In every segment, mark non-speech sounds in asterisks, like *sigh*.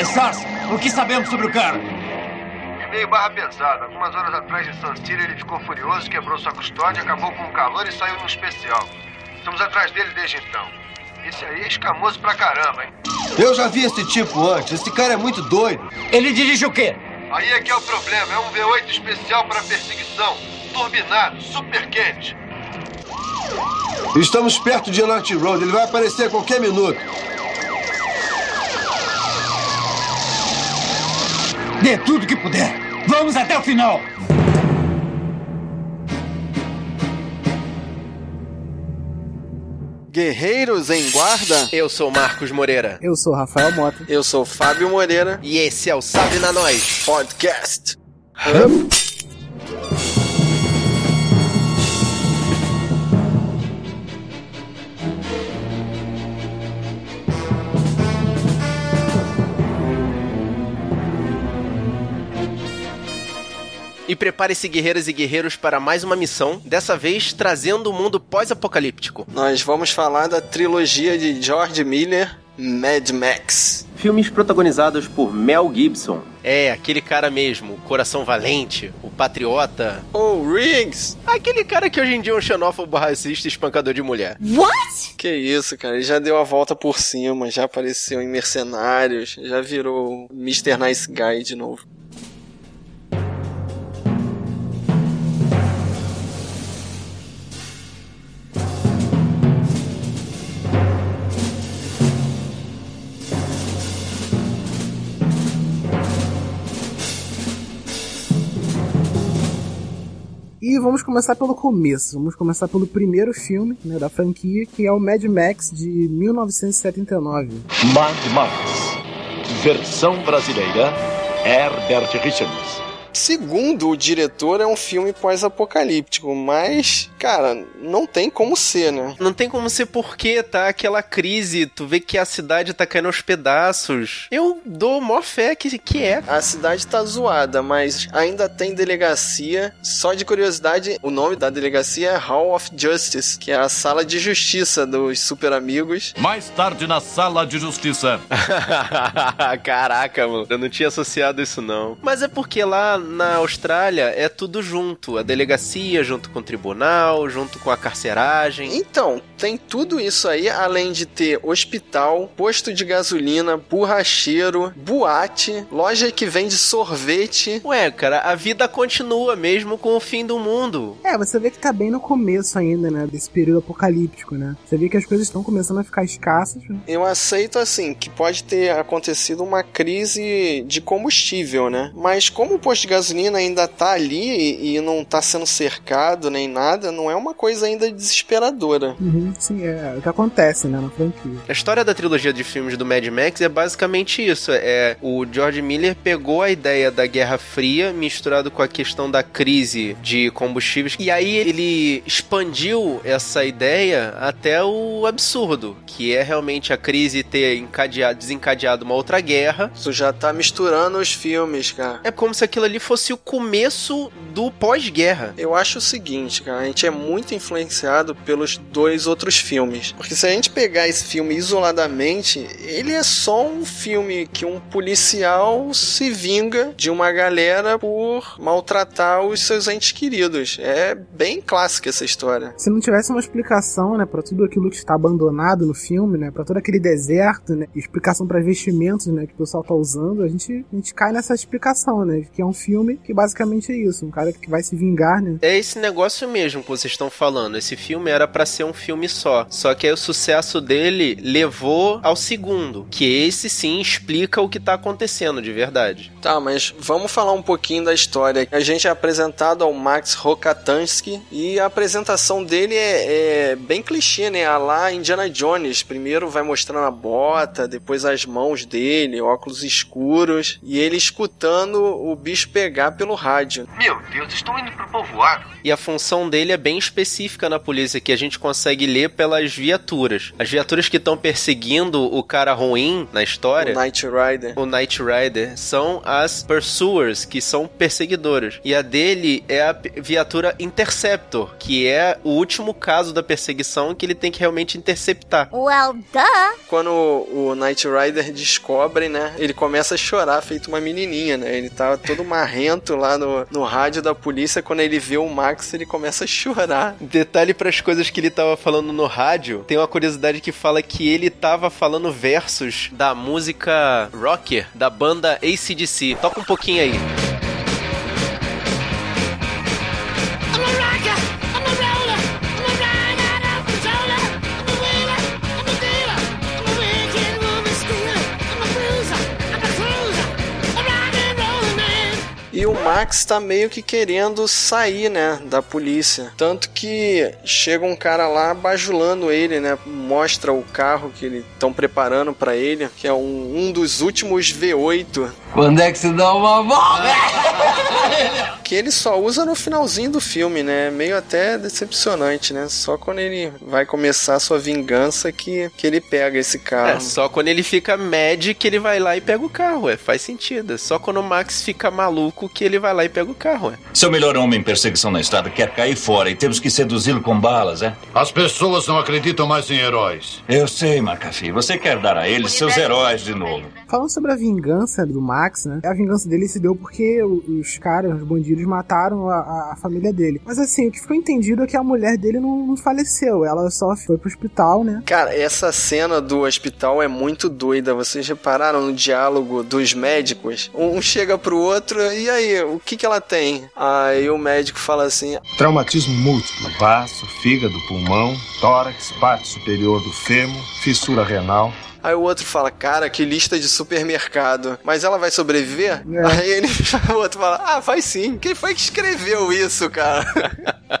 É, Stars, o que sabemos sobre o cara? meio barra pesada. Algumas horas atrás em San Ciro ele ficou furioso, quebrou sua custódia, acabou com o calor e saiu no especial. Estamos atrás dele desde então. Esse aí é escamoso pra caramba, hein? Eu já vi esse tipo antes. Esse cara é muito doido. Ele dirige o quê? Aí é que é o problema. É um V8 especial para perseguição. Turbinado, super quente. Estamos perto de North Road. Ele vai aparecer a qualquer minuto. Dê tudo que puder. Vamos até o final. Guerreiros em Guarda. Eu sou Marcos Moreira. Eu sou Rafael Mota. Eu sou Fábio Moreira. E esse é o Sabe na Nós Podcast. E prepare-se, guerreiras e guerreiros, para mais uma missão, dessa vez trazendo o um mundo pós-apocalíptico. Nós vamos falar da trilogia de George Miller, Mad Max. Filmes protagonizados por Mel Gibson. É, aquele cara mesmo, o coração valente, o patriota. Oh, Riggs! Aquele cara que hoje em dia é um xenófobo racista e espancador de mulher. What? Que isso, cara, ele já deu a volta por cima, já apareceu em Mercenários, já virou Mr. Nice Guy de novo. E vamos começar pelo começo. Vamos começar pelo primeiro filme né, da franquia, que é o Mad Max de 1979. Mad Max, versão brasileira, Herbert Richards. Segundo o diretor, é um filme pós-apocalíptico, mas, cara, não tem como ser, né? Não tem como ser porque tá aquela crise, tu vê que a cidade tá caindo aos pedaços. Eu dou mó fé que, que é. A cidade tá zoada, mas ainda tem delegacia. Só de curiosidade, o nome da delegacia é Hall of Justice, que é a sala de justiça dos super amigos. Mais tarde na sala de justiça. *laughs* Caraca, mano, eu não tinha associado isso não. Mas é porque lá na Austrália é tudo junto. A delegacia junto com o tribunal, junto com a carceragem. Então, tem tudo isso aí, além de ter hospital, posto de gasolina, borracheiro, boate, loja que vende sorvete. Ué, cara, a vida continua mesmo com o fim do mundo. É, você vê que tá bem no começo ainda, né? Desse período apocalíptico, né? Você vê que as coisas estão começando a ficar escassas. Né? Eu aceito, assim, que pode ter acontecido uma crise de combustível, né? Mas como o posto de gasolina ainda tá ali e não tá sendo cercado nem nada, não é uma coisa ainda desesperadora. Uhum, sim, é o que acontece, né, na franquia. A história da trilogia de filmes do Mad Max é basicamente isso. É o George Miller pegou a ideia da Guerra Fria misturado com a questão da crise de combustíveis e aí ele expandiu essa ideia até o absurdo, que é realmente a crise ter encadeado, desencadeado uma outra guerra. Isso já tá misturando os filmes, cara. É como se aquilo ali fosse o começo do pós-guerra. Eu acho o seguinte, cara, a gente é muito influenciado pelos dois outros filmes. Porque se a gente pegar esse filme isoladamente, ele é só um filme que um policial se vinga de uma galera por maltratar os seus entes queridos. É bem clássica essa história. Se não tivesse uma explicação, né, para tudo aquilo que está abandonado no filme, né, para todo aquele deserto, né, explicação para vestimentos, né, que o pessoal tá usando, a gente, a gente cai nessa explicação, né, que é um filme que basicamente é isso, um cara que vai se vingar, né? É esse negócio mesmo que vocês estão falando. Esse filme era para ser um filme só. Só que aí o sucesso dele levou ao segundo, que esse sim explica o que tá acontecendo de verdade. Tá, mas vamos falar um pouquinho da história. A gente é apresentado ao Max Rokatansky e a apresentação dele é, é bem clichê, né? A lá Indiana Jones. Primeiro vai mostrando a bota, depois as mãos dele, óculos escuros, e ele escutando o bicho pegar pelo rádio. Meu Deus, estão indo pro povoado. E a função dele é bem específica na polícia, que a gente consegue ler pelas viaturas. As viaturas que estão perseguindo o cara ruim na história. O Knight Rider. O Knight Rider são as Pursuers, que são perseguidoras. E a dele é a viatura Interceptor, que é o último caso da perseguição que ele tem que realmente interceptar. Well, duh. Quando o Knight Rider descobre, né, ele começa a chorar, feito uma menininha, né? Ele tava todo marrento lá no, no rádio da polícia. Quando ele vê o Max, ele começa a chorar. Detalhe para as coisas que ele tava falando no rádio, tem uma curiosidade que fala que ele tava falando versos da música Rocker da banda ACDC. Toca um pouquinho aí. Max tá meio que querendo sair, né, da polícia. Tanto que chega um cara lá bajulando ele, né? Mostra o carro que eles estão preparando para ele, que é um, um dos últimos V8. Quando é que se dá uma volta? *laughs* que ele só usa no finalzinho do filme, né? Meio até decepcionante, né? Só quando ele vai começar a sua vingança que, que ele pega esse carro. É, só quando ele fica mad que ele vai lá e pega o carro, é, faz sentido. É só quando o Max fica maluco que ele vai lá e pega o carro, é. Seu melhor homem em perseguição na estrada quer cair fora e temos que seduzi-lo com balas, é? As pessoas não acreditam mais em heróis. Eu sei, McAfee. Você quer dar a eles seus heróis de novo. Falando sobre a vingança do Max, né? A vingança dele se deu porque os caras, os bandidos, mataram a, a, família dele. Mas assim, o que ficou entendido é que a mulher dele não, não faleceu. Ela só foi pro hospital, né? Cara, essa cena do hospital é muito doida. Vocês repararam no diálogo dos médicos? Um chega pro outro, e aí, o que que ela tem? Aí o médico fala assim: Traumatismo múltiplo: baço, fígado, pulmão, tórax, parte superior do fêmur, fissura renal. Aí o outro fala, cara, que lista de supermercado. Mas ela vai sobreviver? É. Aí ele, *laughs* o outro fala, ah, vai sim. Quem foi que escreveu isso, cara?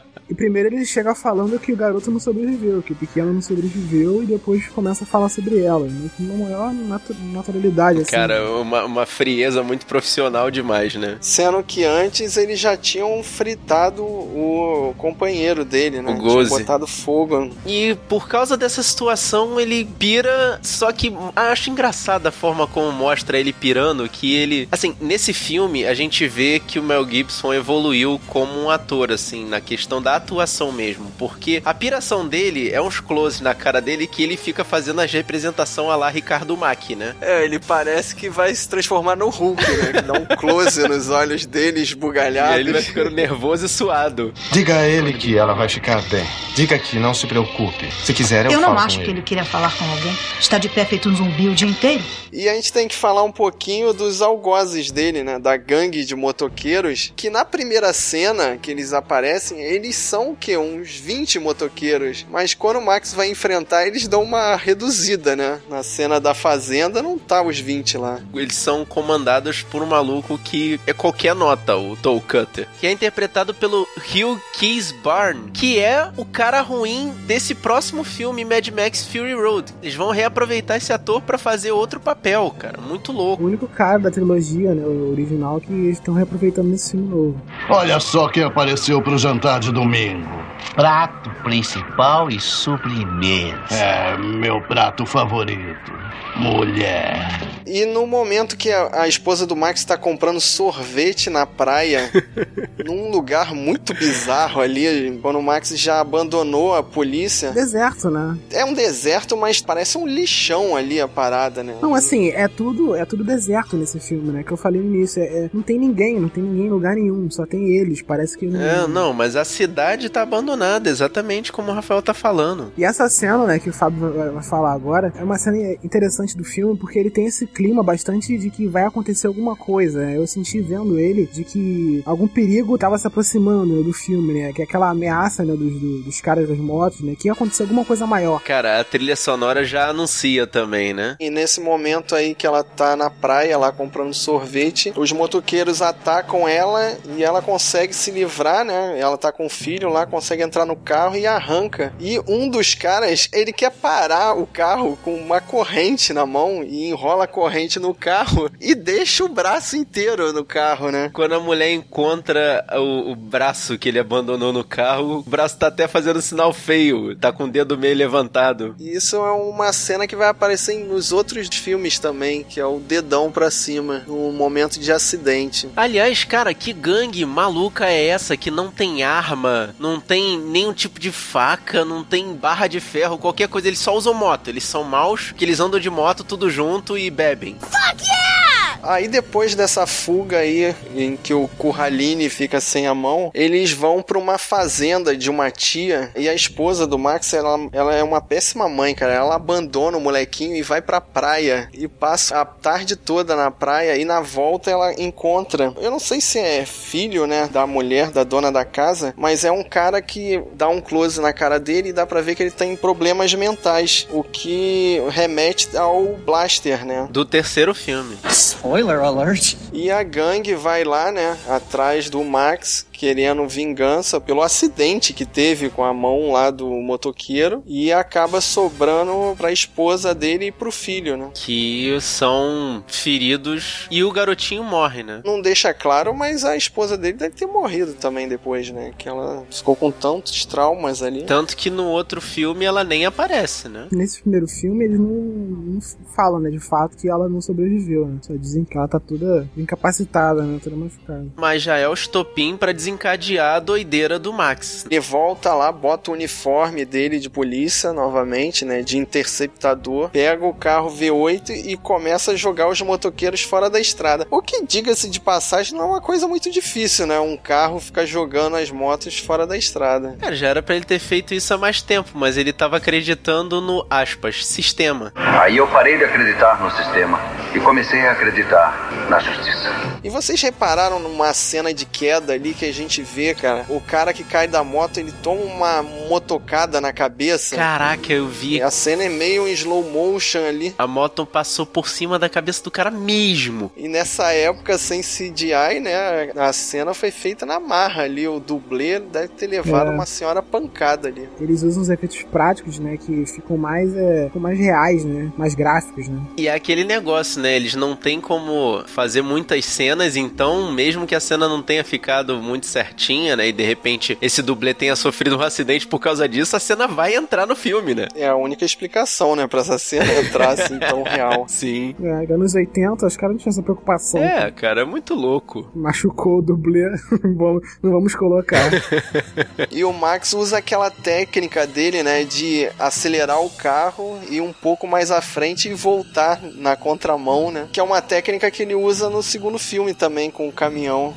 *laughs* E primeiro ele chega falando que o garoto não sobreviveu, que o pequeno não sobreviveu, e depois começa a falar sobre ela, né? com uma maior natu naturalidade, assim. Cara, uma, uma frieza muito profissional demais, né? Sendo que antes eles já tinham fritado o companheiro dele, né? O Goze. Tinha botado fogo. E por causa dessa situação, ele pira, só que acho engraçada a forma como mostra ele pirando, que ele... Assim, nesse filme, a gente vê que o Mel Gibson evoluiu como um ator, assim, na questão da atuação mesmo, porque a piração dele é uns close na cara dele que ele fica fazendo as representação a lá Ricardo Mack, né? É, ele parece que vai se transformar no Hulk, né? Dá um close nos olhos dele esbugalhados. E ele vai ficando nervoso e suado. Diga a ele que ela vai ficar bem. Diga que não se preocupe. Se quiser, eu, eu não falo acho com que ele. ele queira falar com alguém. Está de pé feito um zumbi o dia inteiro. E a gente tem que falar um pouquinho dos algozes dele, né? Da gangue de motoqueiros, que na primeira cena que eles aparecem, eles são o quê? Uns 20 motoqueiros. Mas quando o Max vai enfrentar, eles dão uma reduzida, né? Na cena da fazenda não tá os 20 lá. Eles são comandados por um maluco que é qualquer nota, o Toe Cutter. Que é interpretado pelo Hugh Keys Barn, que é o cara ruim desse próximo filme, Mad Max Fury Road. Eles vão reaproveitar esse ator para fazer outro papel, cara. Muito louco. O único cara da trilogia, né, o original, que eles estão reaproveitando nesse filme novo. Olha só quem apareceu pro jantar de domingo. Prato principal e sobremesa. É, meu prato favorito. Mulher. E no momento que a, a esposa do Max tá comprando sorvete na praia, *laughs* num lugar muito bizarro ali, quando o Max já abandonou a polícia. Deserto, né? É um deserto, mas parece um lixão ali a parada, né? Não, assim, é tudo, é tudo deserto nesse filme, né? Que eu falei no início. É, é- não tem ninguém, não tem ninguém em lugar nenhum, só tem eles. Parece que não. É, não, mas a cidade tá abandonada, exatamente como o Rafael tá falando. E essa cena, né, que o Fábio vai, vai falar agora, é uma cena interessante do filme porque ele tem esse clima bastante de que vai acontecer alguma coisa. né? Eu senti vendo ele de que algum perigo tava se aproximando né, do filme, né? Que é aquela ameaça né, dos, do- dos caras das motos, né? Que ia acontecer alguma coisa maior. Cara, a trilha sonora já anuncia também, né? E nesse momento aí que ela tá na praia lá comprando sorvete, os motoqueiros atacam ela e ela consegue se livrar, né? Ela tá com o filho lá, consegue entrar no carro e arranca. E um dos caras, ele quer parar o carro com uma corrente na mão e enrola a corrente no carro *laughs* e deixa o braço inteiro no carro, né? Quando a mulher encontra o, o braço que ele abandonou no carro, o braço tá até fazendo sinal feio, tá com o dedo meio levantado. E isso é uma cena que vai aparecer nos outros filmes também, que é o dedão pra cima, no momento de acidente. Aliás, cara, que gangue maluca é essa que não tem arma, não tem nenhum tipo de faca, não tem barra de ferro, qualquer coisa, eles só usam moto. Eles são maus, que eles andam de moto tudo junto e bebem. Fuck yeah! Aí depois dessa fuga aí, em que o Curraline fica sem a mão, eles vão pra uma fazenda de uma tia e a esposa do Max, ela, ela é uma péssima mãe, cara. Ela abandona o molequinho e vai pra praia e passa a tarde toda na praia e na volta ela encontra, eu não sei se é filho, né, da mulher, da dona da casa, mas é um cara que dá um close na cara dele e dá pra ver que ele tem problemas mentais, o que remete ao Blaster, né? Do terceiro filme. Spoiler alert. E a gangue vai lá, né, atrás do Max, querendo vingança pelo acidente que teve com a mão lá do motoqueiro e acaba sobrando pra esposa dele e pro filho, né? Que são feridos e o garotinho morre, né? Não deixa claro, mas a esposa dele deve ter morrido também depois, né? Que ela ficou com tantos traumas ali. Tanto que no outro filme ela nem aparece, né? Nesse primeiro filme eles não, não falam, né, de fato que ela não sobreviveu, né? Só dizem que ela tá toda incapacitada, né? Toda machucada. Mas já é o estopim pra desencadear a doideira do Max. Ele volta lá, bota o uniforme dele de polícia novamente, né? De interceptador, pega o carro V8 e começa a jogar os motoqueiros fora da estrada. O que, diga-se de passagem, não é uma coisa muito difícil, né? Um carro ficar jogando as motos fora da estrada. Cara, já era pra ele ter feito isso há mais tempo, mas ele tava acreditando no, aspas, sistema. Aí eu parei de acreditar no sistema e comecei a acreditar na justiça. E vocês repararam numa cena de queda ali que a gente vê, cara? O cara que cai da moto, ele toma uma motocada na cabeça. Caraca, eu vi. A cena é meio em slow motion ali. A moto passou por cima da cabeça do cara mesmo. E nessa época, sem CGI, né? A cena foi feita na marra ali. O dublê deve ter levado É. uma senhora pancada ali. Eles usam os efeitos práticos, né? Que ficam mais, é, ficam mais reais, né? Mais gráficos, né? E é aquele negócio, né? Eles não têm como fazer muitas cenas, então, mesmo que a cena não tenha ficado muito certinha, né? E de repente esse dublê tenha sofrido um acidente por causa disso, a cena vai entrar no filme, né? É a única explicação, né? Pra essa cena entrar assim *laughs* tão real. Sim. É, anos 80, os caras não tinham essa preocupação. É, cara, é muito louco. Machucou o dublê, *laughs* Vamos- não vamos colocar. *laughs* E o Max usa aquela técnica dele, né, de acelerar o carro e um pouco mais à frente e voltar na contramão, né? Que é uma técnica que ele usa no segundo filme também com o caminhão.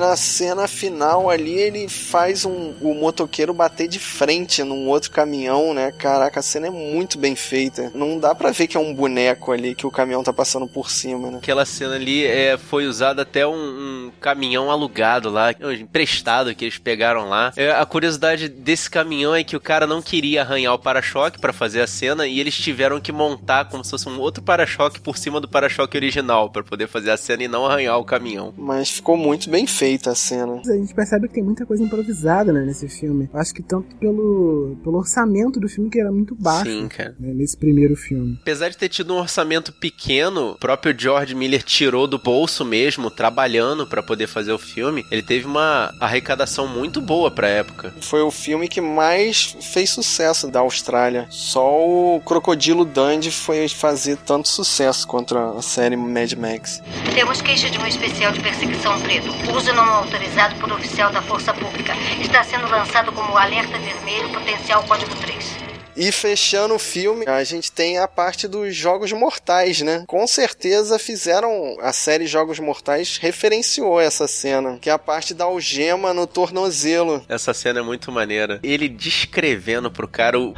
Na cena final ali ele faz um, o motoqueiro bater de frente num outro caminhão, né? Caraca, a cena é muito bem feita. Não dá pra ver que é um boneco ali que o caminhão tá passando por cima, né? Aquela cena ali é, foi usada até um, um caminhão alugado lá, emprestado que eles pegaram lá. É, a curiosidade desse caminhão é que o cara não queria arranhar o para-choque pra fazer a cena e eles tiveram que montar como se fosse um outro para-choque por cima do para-choque original pra poder fazer a cena e não arranhar o caminhão. Mas ficou muito bem feita a cena. A gente percebe que tem muita coisa improvisada né, nesse filme. Acho que tanto pelo, pelo orçamento do filme que era muito baixo. Sim, cara. né, nesse primeiro filme. Apesar de ter tido um orçamento pequeno, o próprio George Miller tirou do bolso mesmo, trabalhando pra poder fazer o filme. Ele teve uma arrecadação muito boa pra época. Foi o filme que mais fez sucesso da Austrália. Só o Crocodilo Dundee foi fazer tanto sucesso contra a série Mad Max. Temos queixa de um especial de perseguição preto. Uso não autorizado por oficial da Força Pública. Está sendo lançado como alerta vermelho potencial código 3. E fechando o filme, a gente tem a parte dos Jogos Mortais, né? Com certeza fizeram a série Jogos Mortais referenciou essa cena, que é a parte da algema no tornozelo. Essa cena é muito maneira. Ele descrevendo pro cara o.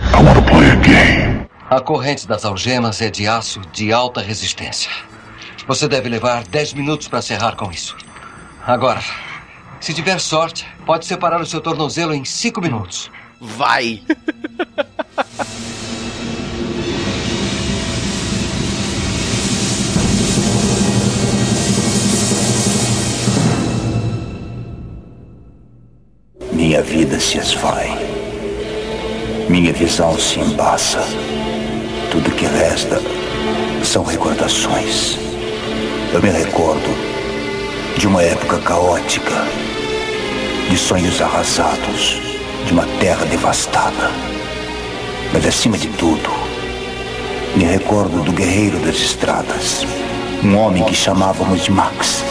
A corrente das algemas é de aço de alta resistência. Você deve levar 10 minutos para serrar com isso. Agora, se tiver sorte, pode separar o seu tornozelo em cinco minutos. Vai! Minha vida se esvai. Minha visão se embaça. Tudo que resta são recordações. Eu me recordo de uma época caótica, de sonhos arrasados, de uma terra devastada. Mas acima de tudo, me recordo do guerreiro das estradas, um homem que chamávamos de Max.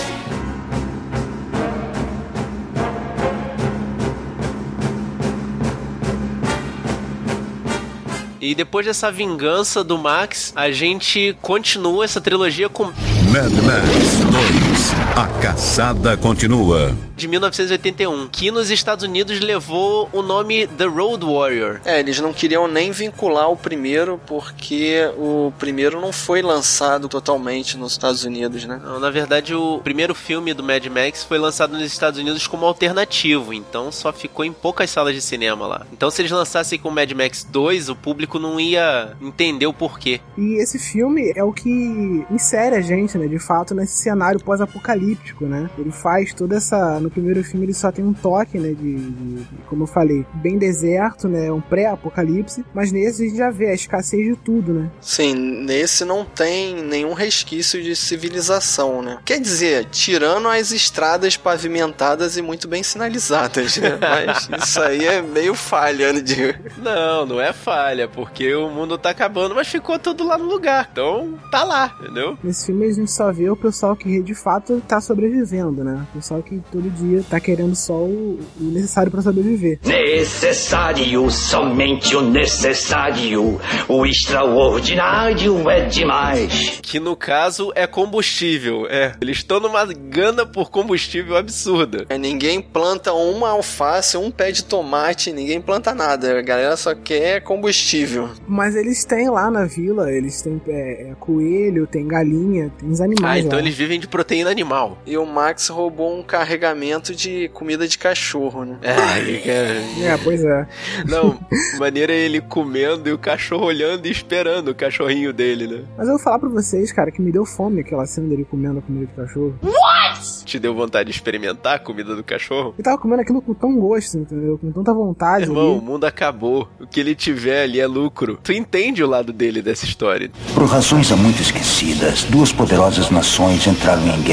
E depois dessa vingança do Max, a gente continua essa trilogia com Mad Max 2. A caçada continua. de 1981, que nos Estados Unidos levou o nome The Road Warrior. É, eles não queriam nem vincular o primeiro porque o primeiro não foi lançado totalmente nos Estados Unidos, né? Não, na verdade, o primeiro filme do Mad Max foi lançado nos Estados Unidos como alternativo, então só ficou em poucas salas de cinema lá. Então, se eles lançassem com Mad Max 2, o público não ia entender o porquê. E esse filme é o que insere a gente, né, de fato, nesse cenário pós-apocalíptico, né? Ele faz toda essa. No primeiro filme ele só tem um toque, né, de, de como eu falei, bem deserto, né, um pré-apocalipse, mas nesse a gente já vê a escassez de tudo, né? Sim, nesse não tem nenhum resquício de civilização, né? Quer dizer, tirando as estradas pavimentadas e muito bem sinalizadas, né? *laughs* Mas isso aí é meio falha, né? De... Não, não é falha, porque o mundo tá acabando, mas ficou tudo lá no lugar. Então, tá lá, entendeu? Nesse filme a gente só vê o pessoal que de fato tá sobrevivendo, né? O pessoal que todo dia tá querendo só o, o necessário para sobreviver. Necessário, somente o necessário. O extraordinário é demais. Que no caso é combustível. É, eles estão numa gana por combustível absurda. É, ninguém planta uma alface, um pé de tomate, ninguém planta nada. A galera só quer combustível. Mas eles têm lá na vila, eles têm é, é, coelho, tem galinha, tem os animais. Ah, então lá. eles vivem de proteína animal. E o Max roubou um carregamento de comida de cachorro, né? É, é pois é. Não, maneira é ele comendo e o cachorro olhando e esperando o cachorrinho dele, né? Mas eu vou falar pra vocês, cara, que me deu fome aquela cena dele comendo a comida de cachorro. What? Te deu vontade de experimentar a comida do cachorro? Ele tava comendo aquilo com tão gosto, entendeu? Com tanta vontade. Irmão, ali. o mundo acabou. O que ele tiver ali é lucro. Tu entende o lado dele dessa história. Por razões há muito esquecidas, duas poderosas nações entraram em guerra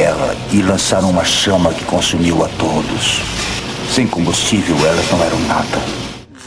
e lançaram uma chama que consumiu a todos. Sem combustível, elas não eram nada.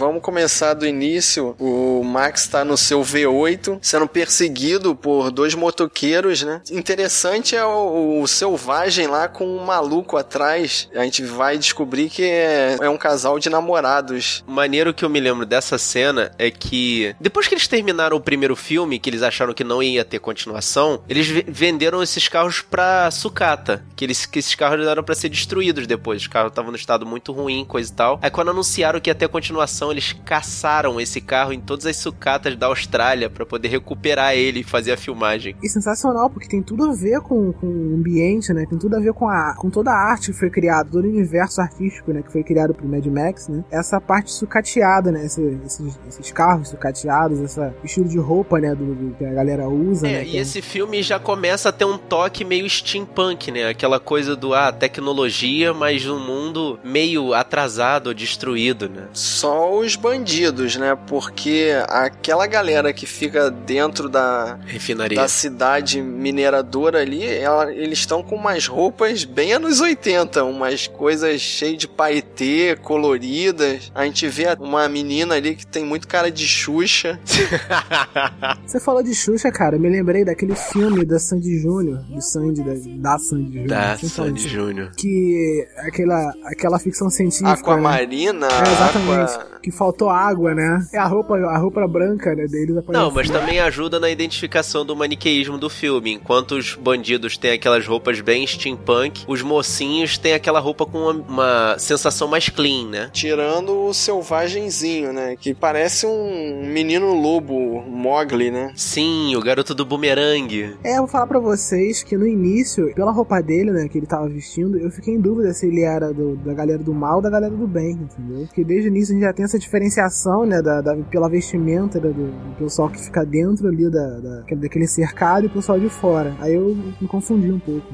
Vamos começar do início. O Max tá no seu V8, sendo perseguido por dois motoqueiros, né? Interessante é o, o selvagem lá com um maluco atrás. A gente vai descobrir que é, é um casal de namorados. Maneiro que eu me lembro dessa cena é que depois que eles terminaram o primeiro filme, que eles acharam que não ia ter continuação, eles venderam esses carros pra sucata, que eles que esses carros eram para ser destruídos depois. Os carros estavam no estado muito ruim, coisa e tal. Aí quando anunciaram que ia ter continuação, eles caçaram esse carro em todas as sucatas da Austrália para poder recuperar ele e fazer a filmagem. E sensacional, porque tem tudo a ver com, com o ambiente, né? Tem tudo a ver com, a, com toda a arte que foi criada, todo o universo artístico, né? Que foi criado pro Mad Max, né? Essa parte sucateada, né? Esse, esses, esses, carros sucateados, esse estilo de roupa, né? Do, do, que a galera usa, é, né? E esse filme já começa a ter um toque meio steampunk, né? Aquela coisa do, ah, tecnologia, mas um mundo meio atrasado, destruído, né? Só os bandidos, né? Porque aquela galera que fica dentro da refinaria da cidade mineradora ali, ela, eles estão com umas roupas bem anos 80, umas coisas cheias de paetê, coloridas. A gente vê uma menina ali que tem muito cara de Xuxa. *laughs* Você falou de Xuxa, cara, eu me lembrei daquele filme da Sandy Júnior, do Sandy da, da Sandy Júnior. Da Sandy Júnior. Que aquela aquela ficção científica, Aquamarina, né? é, exatamente. Aqua... Que faltou água, né? É a roupa, a roupa branca né, deles aparece. Não, mas também ajuda na identificação do maniqueísmo do filme. Enquanto os bandidos têm aquelas roupas bem steampunk, os mocinhos têm aquela roupa com uma, uma sensação mais clean, né? Tirando o selvagenzinho, né? Que parece um menino lobo, Mogli, né? Sim, o garoto do bumerangue. É, eu vou falar pra vocês que no início, pela roupa dele, né, que ele tava vestindo, eu fiquei em dúvida se ele era do, da galera do mal ou da galera do bem, entendeu? Porque desde o início a gente já tem essa diferenciação, né, da, da pela vestimenta do, do, pessoal que fica dentro ali da, da, daquele cercado e o pessoal de fora. Aí eu me confundi um pouco.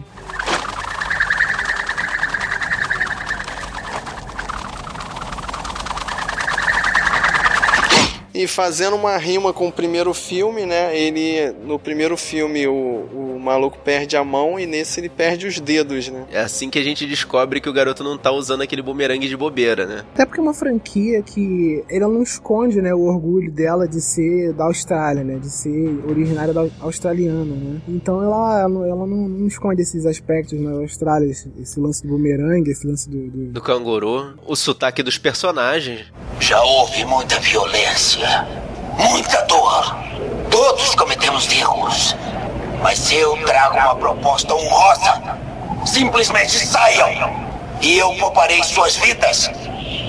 E fazendo uma rima com o primeiro filme, né? Ele, no primeiro filme, o, o maluco perde a mão e nesse ele perde os dedos, né? É assim que a gente descobre que o garoto não tá usando aquele bumerangue de bobeira, né? Até porque é uma franquia que ele não esconde, né, o orgulho dela de ser da Austrália, né? De ser originária da australiana, né? Então ela, ela não, não esconde esses aspectos na Austrália, esse, esse lance do bumerangue, esse lance do, do... Do canguru, o sotaque dos personagens. Já houve muita violência, muita dor. Todos cometemos erros. Mas eu trago uma proposta honrosa. Simplesmente saiam. E eu pouparei suas vidas.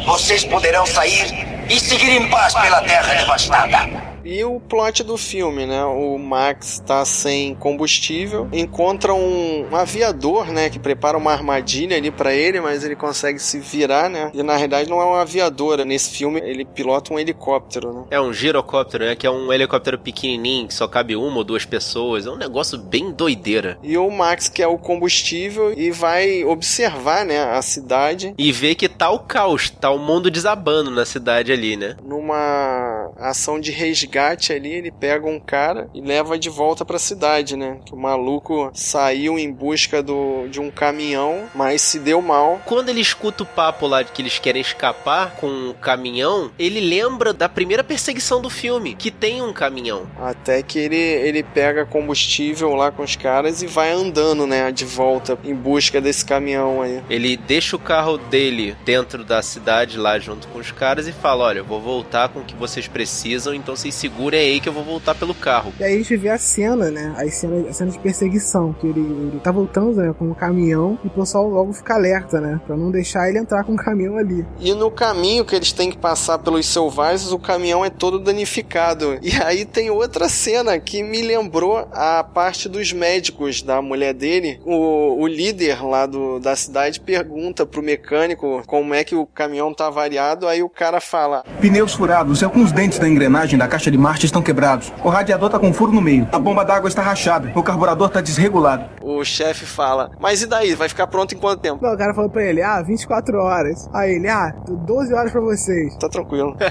Vocês poderão sair e seguir em paz pela terra devastada. E o plot do filme, né? O Max tá sem combustível, encontra um, um aviador, né? Que prepara uma armadilha ali para ele, mas ele consegue se virar, né? E na realidade não é um aviador. Nesse filme ele pilota um helicóptero, né? É um girocóptero, né? Que é um helicóptero pequenininho, que só cabe uma ou duas pessoas. É um negócio bem doideira. E o Max quer o combustível e vai observar, né? A cidade. E ver que tá o caos, tá o mundo desabando na cidade ali, né? Numa ação de resgate resgate ali, ele pega um cara e leva de volta pra cidade, né? Que o maluco saiu em busca do, de um caminhão, mas se deu mal. Quando ele escuta o papo lá de que eles querem escapar com o um caminhão, ele lembra da primeira perseguição do filme, que tem um caminhão. Até que ele, ele pega combustível lá com os caras e vai andando, né? De volta em busca desse caminhão aí. Ele deixa o carro dele dentro da cidade lá junto com os caras e fala: Olha, eu vou voltar com o que vocês precisam, então vocês se segura aí que eu vou voltar pelo carro. E aí a gente vê a cena, né? A cena, a cena de perseguição, que ele, ele tá voltando, né, com o caminhão e o pessoal logo fica alerta, né? Pra não deixar ele entrar com o caminhão ali. E no caminho que eles têm que passar pelos selvagens, o caminhão é todo danificado. E aí tem outra cena que me lembrou a parte dos médicos da mulher dele. O, o líder lá do, da cidade pergunta pro mecânico como é que o caminhão tá variado, aí o cara fala: Pneus furados e alguns dentes da engrenagem da caixa de marcha estão quebrados. O radiador tá com um furo no meio. A bomba d'água está rachada. O carburador tá desregulado. O chefe fala: Mas e daí? Vai ficar pronto em quanto tempo? Não, o cara falou pra ele: Ah, 24 horas. Aí ele: Ah, 12 horas pra vocês. Tá tranquilo. *laughs*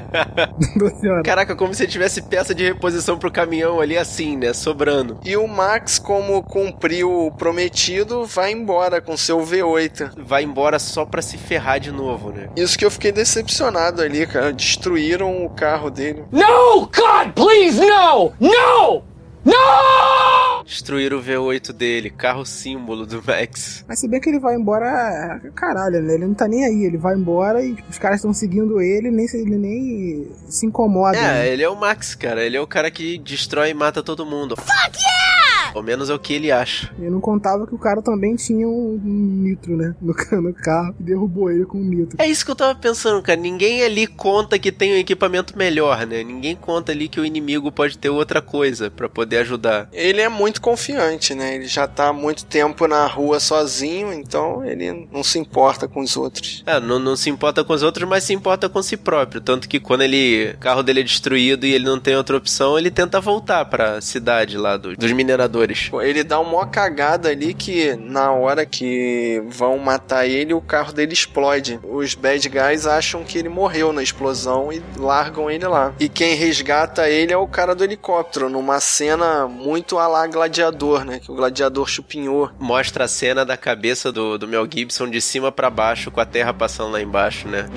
*laughs* 12 horas. Caraca, como se tivesse peça de reposição pro caminhão ali assim, né? Sobrando. E o Max, como cumpriu o prometido, vai embora com seu V8. Vai embora só pra se ferrar de novo, né? Isso que eu fiquei decepcionado ali, cara. Destruíram o carro dele. No, God, please, no! No! No! Destruir o V8 dele, carro símbolo do Max. Mas se bem que ele vai embora, caralho, né? Ele não tá nem aí. Ele vai embora e os caras estão seguindo ele, nem se, ele nem se incomoda. É, né? ele é o Max, cara. Ele é o cara que destrói e mata todo mundo. Fuck yeah! Ao menos é o que ele acha. Eu não contava que o cara também tinha um, um nitro, né? No, no carro e derrubou ele com um nitro. É isso que eu tava pensando, cara. Ninguém ali conta que tem um equipamento melhor, né? Ninguém conta ali que o inimigo pode ter outra coisa para poder ajudar. Ele é muito confiante, né? Ele já tá há muito tempo na rua sozinho, então ele não se importa com os outros. É, não, não se importa com os outros, mas se importa com si próprio. Tanto que quando ele. O carro dele é destruído e ele não tem outra opção, ele tenta voltar pra cidade lá do, dos mineradores. Ele dá uma cagada ali que na hora que vão matar ele, o carro dele explode. Os bad guys acham que ele morreu na explosão e largam ele lá. E quem resgata ele é o cara do helicóptero, numa cena muito a lá gladiador, né? Que o gladiador chupinhou. Mostra a cena da cabeça do, do Mel Gibson de cima para baixo, com a terra passando lá embaixo, né?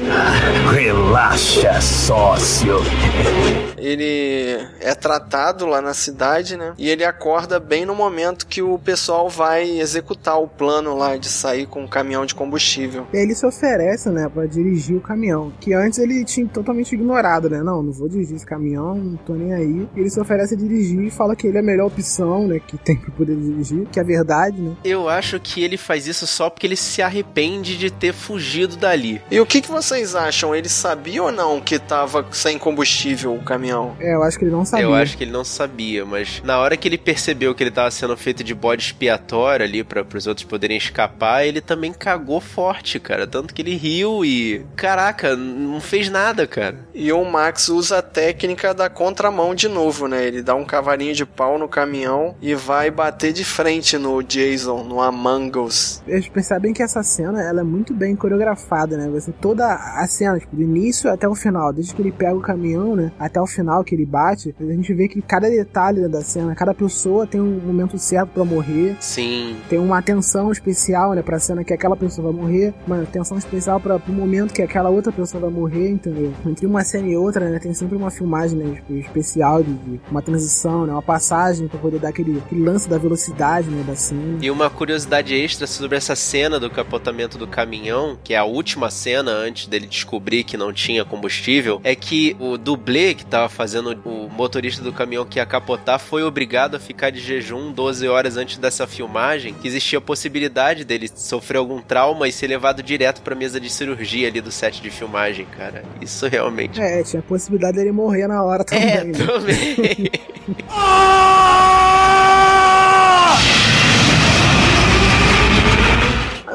Relaxa, sócio. Ele é tratado lá na cidade, né? E ele acorda bem no momento que o pessoal vai executar o plano lá de sair com um caminhão de combustível. E aí ele se oferece, né, pra dirigir o caminhão. Que antes ele tinha totalmente ignorado, né? Não, não vou dirigir esse caminhão, não tô nem aí. Ele se oferece a dirigir e fala que ele é a melhor opção, né? Que tem pra poder dirigir, que é verdade, né? Eu acho que ele faz isso só porque ele se arrepende de ter fugido dali. E o que, que vocês acham? Ele sabia ou não que tava sem combustível o caminhão? É, eu acho que ele não sabia. Eu acho que ele não sabia, mas na hora que ele percebeu que ele tava sendo feito de bode expiatório ali para os outros poderem escapar, ele também cagou forte, cara. Tanto que ele riu e. Caraca, não fez nada, cara. E o Max usa a técnica da contramão de novo, né? Ele dá um cavalinho de pau no caminhão e vai bater de frente no Jason, no Among Us. Eles percebem que essa cena ela é muito bem coreografada, né? Você, toda a cena, tipo, do início até o final, desde que ele pega o caminhão, né? Até o final que ele bate, a gente vê que cada detalhe da cena, cada pessoa tem um momento certo para morrer. Sim. Tem uma atenção especial, né, pra cena que aquela pessoa vai morrer, uma atenção especial para o momento que aquela outra pessoa vai morrer, entendeu? Entre uma cena e outra, né, tem sempre uma filmagem né, tipo, especial de, de, uma transição, né, uma passagem para poder dar aquele, aquele, lance da velocidade, né, da cena. E uma curiosidade extra sobre essa cena do capotamento do caminhão, que é a última cena antes dele descobrir que não tinha combustível, é que o dublê que tava fazendo o motorista do caminhão que ia capotar foi obrigado a ficar de jejum 12 horas antes dessa filmagem, que existia a possibilidade dele sofrer algum trauma e ser levado direto pra mesa de cirurgia ali do set de filmagem, cara. Isso realmente. É, tinha a possibilidade dele morrer na hora também. É, né? também. *laughs*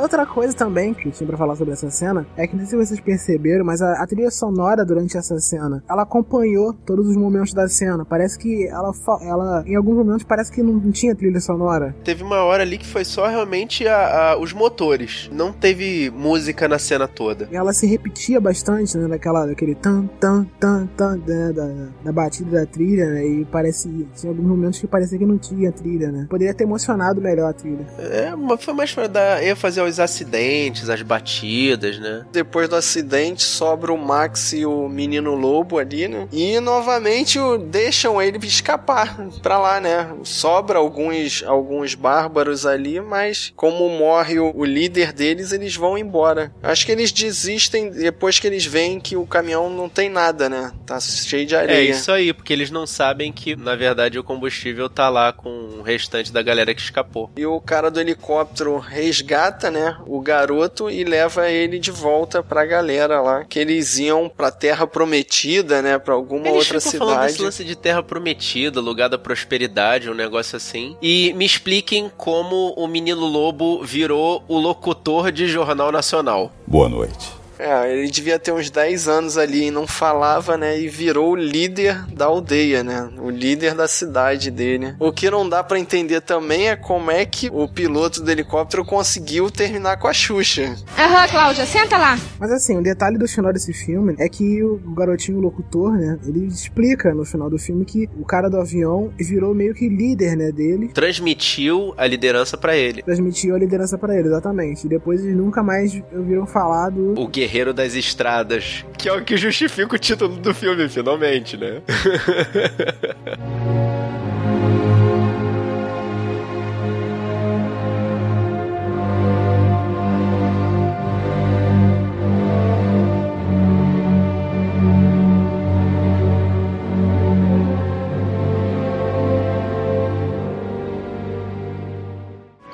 Outra coisa também que tinha pra falar sobre essa cena é que não sei se vocês perceberam, mas a, a, trilha sonora durante essa cena, ela acompanhou todos os momentos da cena. Parece que ela, ela em alguns momentos parece que não, tinha trilha sonora. Teve uma hora ali que foi só realmente a, a, os motores, não teve música na cena toda. Ela se repetia bastante, né, daquela, daquele tan tan tan tan né, da, da batida da trilha, né, e parece tinha alguns momentos que parecia que não tinha trilha, né. Poderia ter emocionado melhor a trilha. É, foi mais pra dar ênfase aos acidentes, as batidas, né? Depois do acidente, sobra o Max e o menino lobo ali, né? E novamente o, deixam ele escapar pra lá, né? Sobra alguns, alguns bárbaros ali, mas como morre o, o líder deles, eles vão embora. Acho que eles desistem depois que eles veem que o caminhão não tem nada, né? Tá cheio de areia. É isso aí, porque eles não sabem que, na verdade, o combustível tá lá com o restante da galera que escapou. E o cara do helicóptero resgata, né? O garoto e leva ele de volta pra galera lá. Que eles iam pra Terra Prometida, né? Pra alguma eles outra cidade. falando desse lance de Terra Prometida, lugar da prosperidade, um negócio assim. E me expliquem como o menino lobo virou o locutor de jornal nacional. Boa noite. É, ele devia ter uns 10 anos ali e não falava, né? E virou o líder da aldeia, né? O líder da cidade dele. O que não dá para entender também é como é que o piloto do helicóptero conseguiu terminar com a Xuxa. Aham, Cláudia, senta lá. Mas assim, o um detalhe do final desse filme é que o garotinho locutor, né? Ele explica no final do filme que o cara do avião virou meio que líder, né? Dele. Transmitiu a liderança para ele. Transmitiu a liderança para ele, exatamente. E depois eles nunca mais ouviram falar do. O Guerreiro das Estradas, que é o que justifica o título do filme, finalmente, né?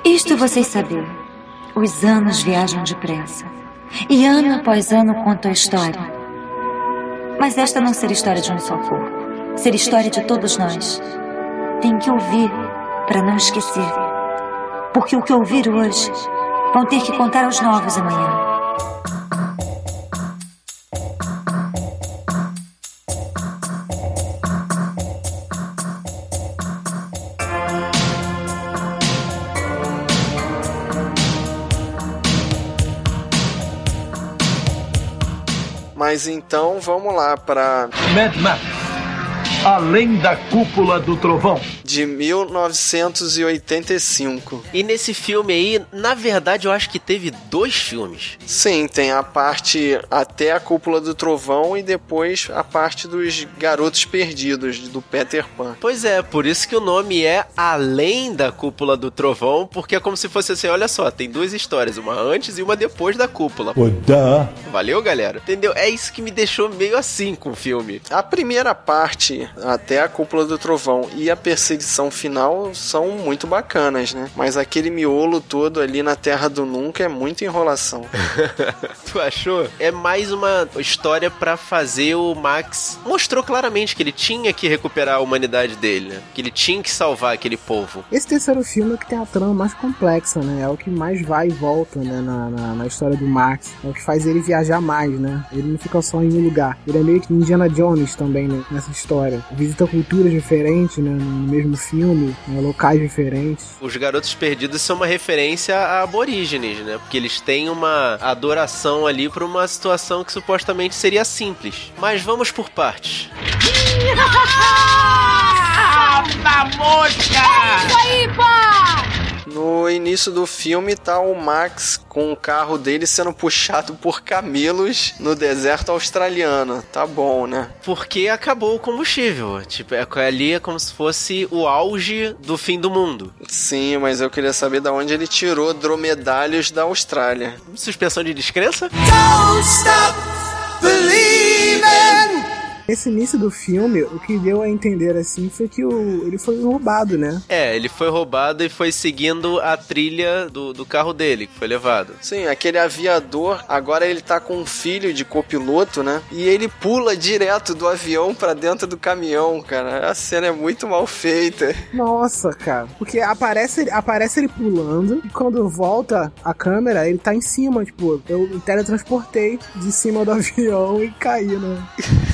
Isto vocês sabiam. Os anos viajam depressa. E ano após ano conto a história. Mas esta não ser história de um só corpo. Ser história de todos nós. Tem que ouvir para não esquecer. Porque o que ouvir hoje vão ter que contar aos novos amanhã. Mas então vamos lá para Mad Max. Além da cúpula do trovão. De 1985. E nesse filme aí, na verdade, eu acho que teve dois filmes. Sim, tem a parte até a cúpula do trovão e depois a parte dos garotos perdidos do Peter Pan. Pois é, por isso que o nome é Além da Cúpula do Trovão, porque é como se fosse assim, olha só, tem duas histórias, uma antes e uma depois da cúpula. Oda. Valeu, galera? Entendeu? É isso que me deixou meio assim com o filme. A primeira parte, até a cúpula do trovão e a perseguição edição final são muito bacanas, né? Mas aquele miolo todo ali na Terra do Nunca é muita enrolação. *laughs* tu achou? É mais uma história para fazer o Max. Mostrou claramente que ele tinha que recuperar a humanidade dele, né? Que ele tinha que salvar aquele povo. Esse terceiro filme é que tem a trama mais complexa, né? É o que mais vai e volta, né? Na, na, na história do Max. É o que faz ele viajar mais, né? Ele não fica só em um lugar. Ele é meio que Indiana Jones também né? nessa história. Visita culturas diferentes, né? No mesmo filme, né? locais diferentes. Os Garotos Perdidos são uma referência a aborígenes, né? Porque eles têm uma adoração ali para uma situação que supostamente seria simples. Mas vamos por partes. *laughs* Ah, mosca! É isso aí, pá! No início do filme tá o Max com o carro dele sendo puxado por camelos no deserto australiano. Tá bom, né? Porque acabou o combustível. Tipo, é, ali é como se fosse o auge do fim do mundo. Sim, mas eu queria saber de onde ele tirou dromedários da Austrália. Suspensão de descrença? Don't stop believing! Esse início do filme, o que deu a entender assim foi que o, ele foi roubado, né? É, ele foi roubado e foi seguindo a trilha do, do carro dele, que foi levado. Sim, aquele aviador, agora ele tá com um filho de copiloto, né? E ele pula direto do avião para dentro do caminhão, cara. A cena é muito mal feita. Nossa, cara. Porque aparece, aparece ele pulando e quando volta a câmera, ele tá em cima, tipo, eu me teletransportei de cima do *laughs* avião e caí, né?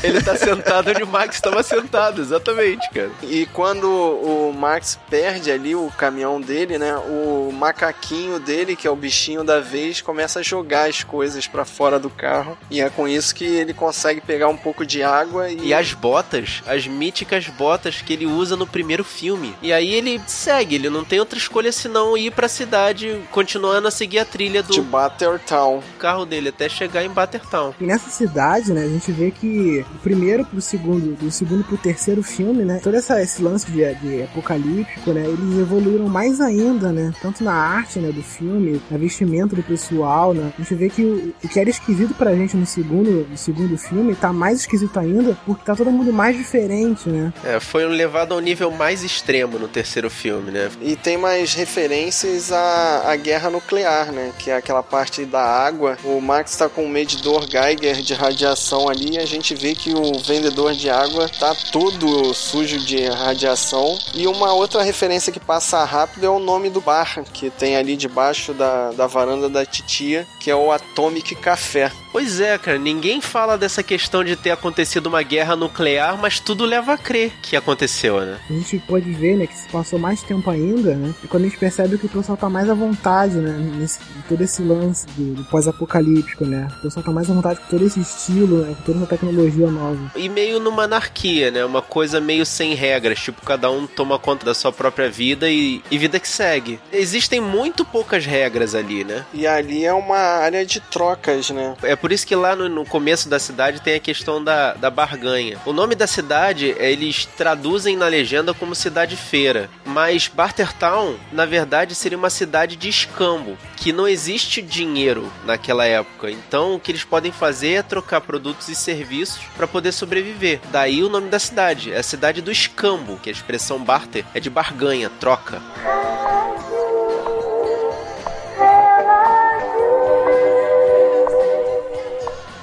Ele tá sentado onde o Max estava sentado, exatamente, cara. E quando o Max perde ali o caminhão dele, né? O macaquinho dele, que é o bichinho da vez, começa a jogar as coisas para fora do carro. E é com isso que ele consegue pegar um pouco de água e. E as botas, as míticas botas que ele usa no primeiro filme. E aí ele segue, ele não tem outra escolha senão ir pra cidade, continuando a seguir a trilha do. De Battertown. carro dele até chegar em Battertown. E nessa cidade, né, a gente vê que o primeiro pro segundo, do segundo pro terceiro filme, né, todo essa, esse lance de, de apocalíptico, né, eles evoluíram mais ainda, né, tanto na arte, né, do filme, na vestimenta do pessoal, né, a gente vê que o, o que era esquisito pra gente no segundo, no segundo filme tá mais esquisito ainda porque tá todo mundo mais diferente, né. É, foi levado ao nível mais extremo no terceiro filme, né. E tem mais referências à, à guerra nuclear, né, que é aquela parte da água. O Max tá com um medidor Geiger de radiação ali e a gente vê que o vendedor de água tá todo sujo de radiação. E uma outra referência que passa rápido é o nome do bar que tem ali debaixo da, da varanda da titia, que é o Atomic Café. Pois é, cara, ninguém fala dessa questão de ter acontecido uma guerra nuclear, mas tudo leva a crer que aconteceu, né? A gente pode ver, né, que se passou mais tempo ainda, né? E quando a gente percebe que o pessoal tá mais à vontade, né, nesse todo esse lance do, do pós-apocalíptico, né? O pessoal tá mais à vontade com todo esse estilo, né, com toda essa tecnologia nova. E meio numa anarquia, né? Uma coisa meio sem regras, tipo, cada um toma conta da sua própria vida e, e vida que segue. Existem muito poucas regras ali, né? E ali é uma área de trocas, né? É por isso que lá no, no começo da cidade tem a questão da, da barganha. O nome da cidade, eles traduzem na legenda como cidade feira, mas Bartertown, na verdade, seria uma cidade de escambo, que não existe dinheiro naquela época. Então, o que eles podem fazer é trocar produtos e serviços para poder sobreviver. Daí o nome da cidade, é a cidade do escambo, que a expressão barter é de barganha, troca.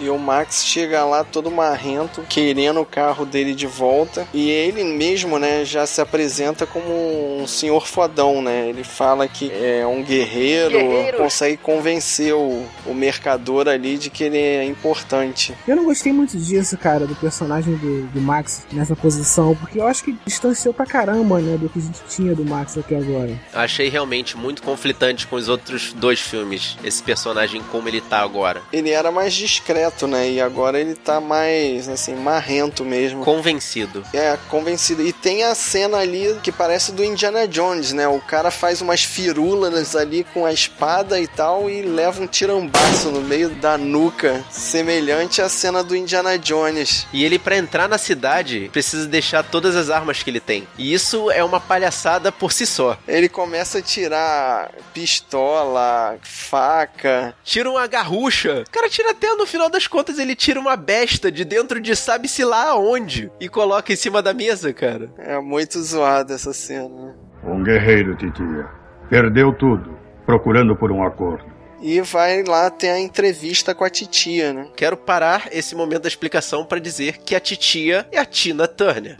E o Max chega lá todo marrento, querendo o carro dele de volta. E ele mesmo, né, já se apresenta como um senhor fodão, né? Ele fala que é um guerreiro, Guerreiro. consegue convencer o, o mercador ali de que ele é importante. Eu não gostei muito disso, cara, do personagem do, do Max nessa posição, porque eu acho que distanciou pra caramba, né, do que a gente tinha do Max até agora. Achei realmente muito conflitante com os outros dois filmes, esse personagem como ele tá agora. Ele era mais discreto, né? E agora ele tá mais, assim, marrento mesmo. Convencido. É, convencido. E tem a cena ali que parece do Indiana Jones, né? O cara faz umas firulas ali com a espada e tal e leva um tirambaço no meio da nuca, semelhante à cena do Indiana Jones. E ele, pra entrar na cidade, precisa deixar todas as armas que ele tem. E isso é uma palhaçada por si só. Ele começa a tirar pistola, faca. Tira uma garrucha. O cara tira até no final das das contas, ele tira uma besta de dentro de sabe-se lá aonde e coloca em cima da mesa, cara. É muito zoada essa cena. Um guerreiro, titia. Perdeu tudo, procurando por um acordo. E vai lá ter a entrevista com a titia, né? Quero parar esse momento da explicação para dizer que a titia é a Tina Turner.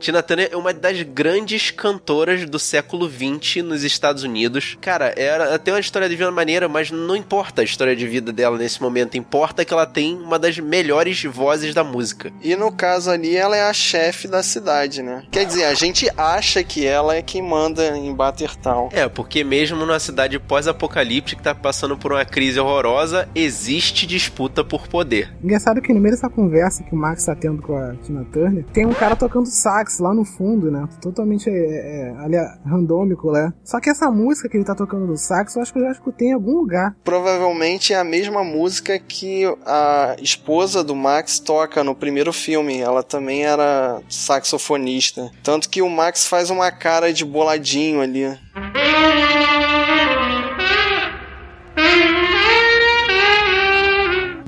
Tina Turner é uma das grandes cantoras do século XX nos Estados Unidos. Cara, ela tem uma história de vida maneira, mas não importa a história de vida dela nesse momento. Importa que ela tem uma das melhores vozes da música. E no caso ali, ela é a chefe da cidade, né? Quer dizer, a gente acha que ela é quem manda em Battertown. É, porque mesmo numa cidade pós-apocalíptica que tá passando por uma crise horrorosa, existe disputa por poder. Engraçado que no meio dessa conversa que o Max tá tendo com a Tina Turner, tem um cara tocando sax lá no fundo, né? Totalmente é, é, ali, randômico, né? Só que essa música que ele tá tocando no sax, eu acho que eu já escutei em algum lugar. Provavelmente é a mesma música que a esposa do Max toca no primeiro filme. Ela também era saxofonista. Tanto que o Max faz uma cara de boladinho ali.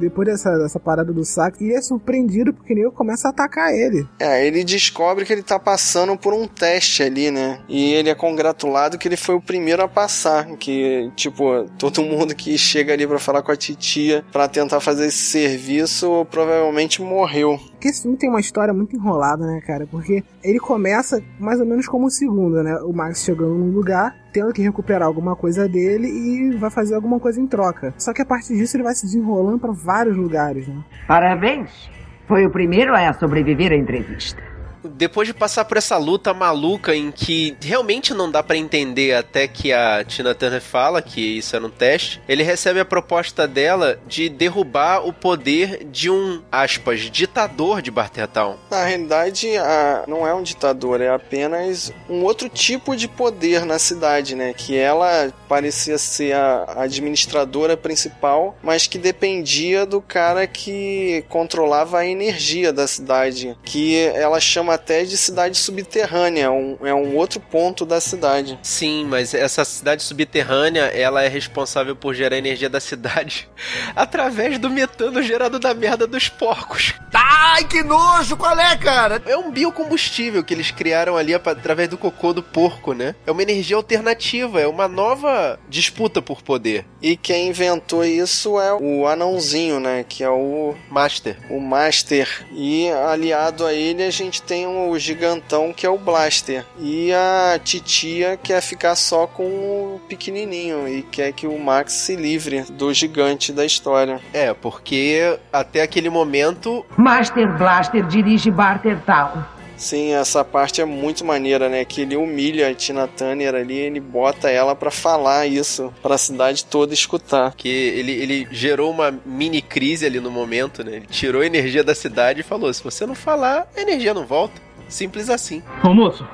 Depois dessa, dessa parada do sax, e é surpreendido porque Neo começa a atacar ele. É, ele descobre que ele tá passando por um teste ali, né? E ele é congratulado que ele foi o primeiro a passar. Que, tipo, todo mundo que chega ali para falar com a titia para tentar fazer esse serviço provavelmente morreu. Porque esse filme tem uma história muito enrolada, né, cara? Porque ele começa mais ou menos como o segundo, né? O Max chegando num lugar, tendo que recuperar alguma coisa dele e vai fazer alguma coisa em troca. Só que a partir disso ele vai se desenrolando para vários lugares, né? Parabéns! Foi o primeiro a sobreviver à entrevista depois de passar por essa luta maluca em que realmente não dá para entender até que a Tina Turner fala que isso era um teste, ele recebe a proposta dela de derrubar o poder de um, aspas, ditador de Bartertown. Na realidade, a, não é um ditador, é apenas um outro tipo de poder na cidade, né? Que ela parecia ser a administradora principal, mas que dependia do cara que controlava a energia da cidade, que ela chama até de cidade subterrânea, um, é um outro ponto da cidade. Sim, mas essa cidade subterrânea, ela é responsável por gerar energia da cidade *laughs* através do metano gerado da merda dos porcos. Ai, que nojo! Qual é, cara? É um biocombustível que eles criaram ali através do cocô do porco, né? É uma energia alternativa, é uma nova disputa por poder. E quem inventou isso é o anãozinho, né? Que é o Master. O Master. E aliado a ele a gente tem o gigantão que é o Blaster. E a titia quer ficar só com o pequenininho e quer que o Max se livre do gigante da história. É, porque até aquele momento. Master Blaster dirige Barter Town. Sim, essa parte é muito maneira, né? Que ele humilha a Tina Turner ali, ele bota ela para falar isso, para a cidade toda escutar. Que ele, ele gerou uma mini crise ali no momento, né? Ele tirou a energia da cidade e falou: se você não falar, a energia não volta. Simples assim. Ô moço,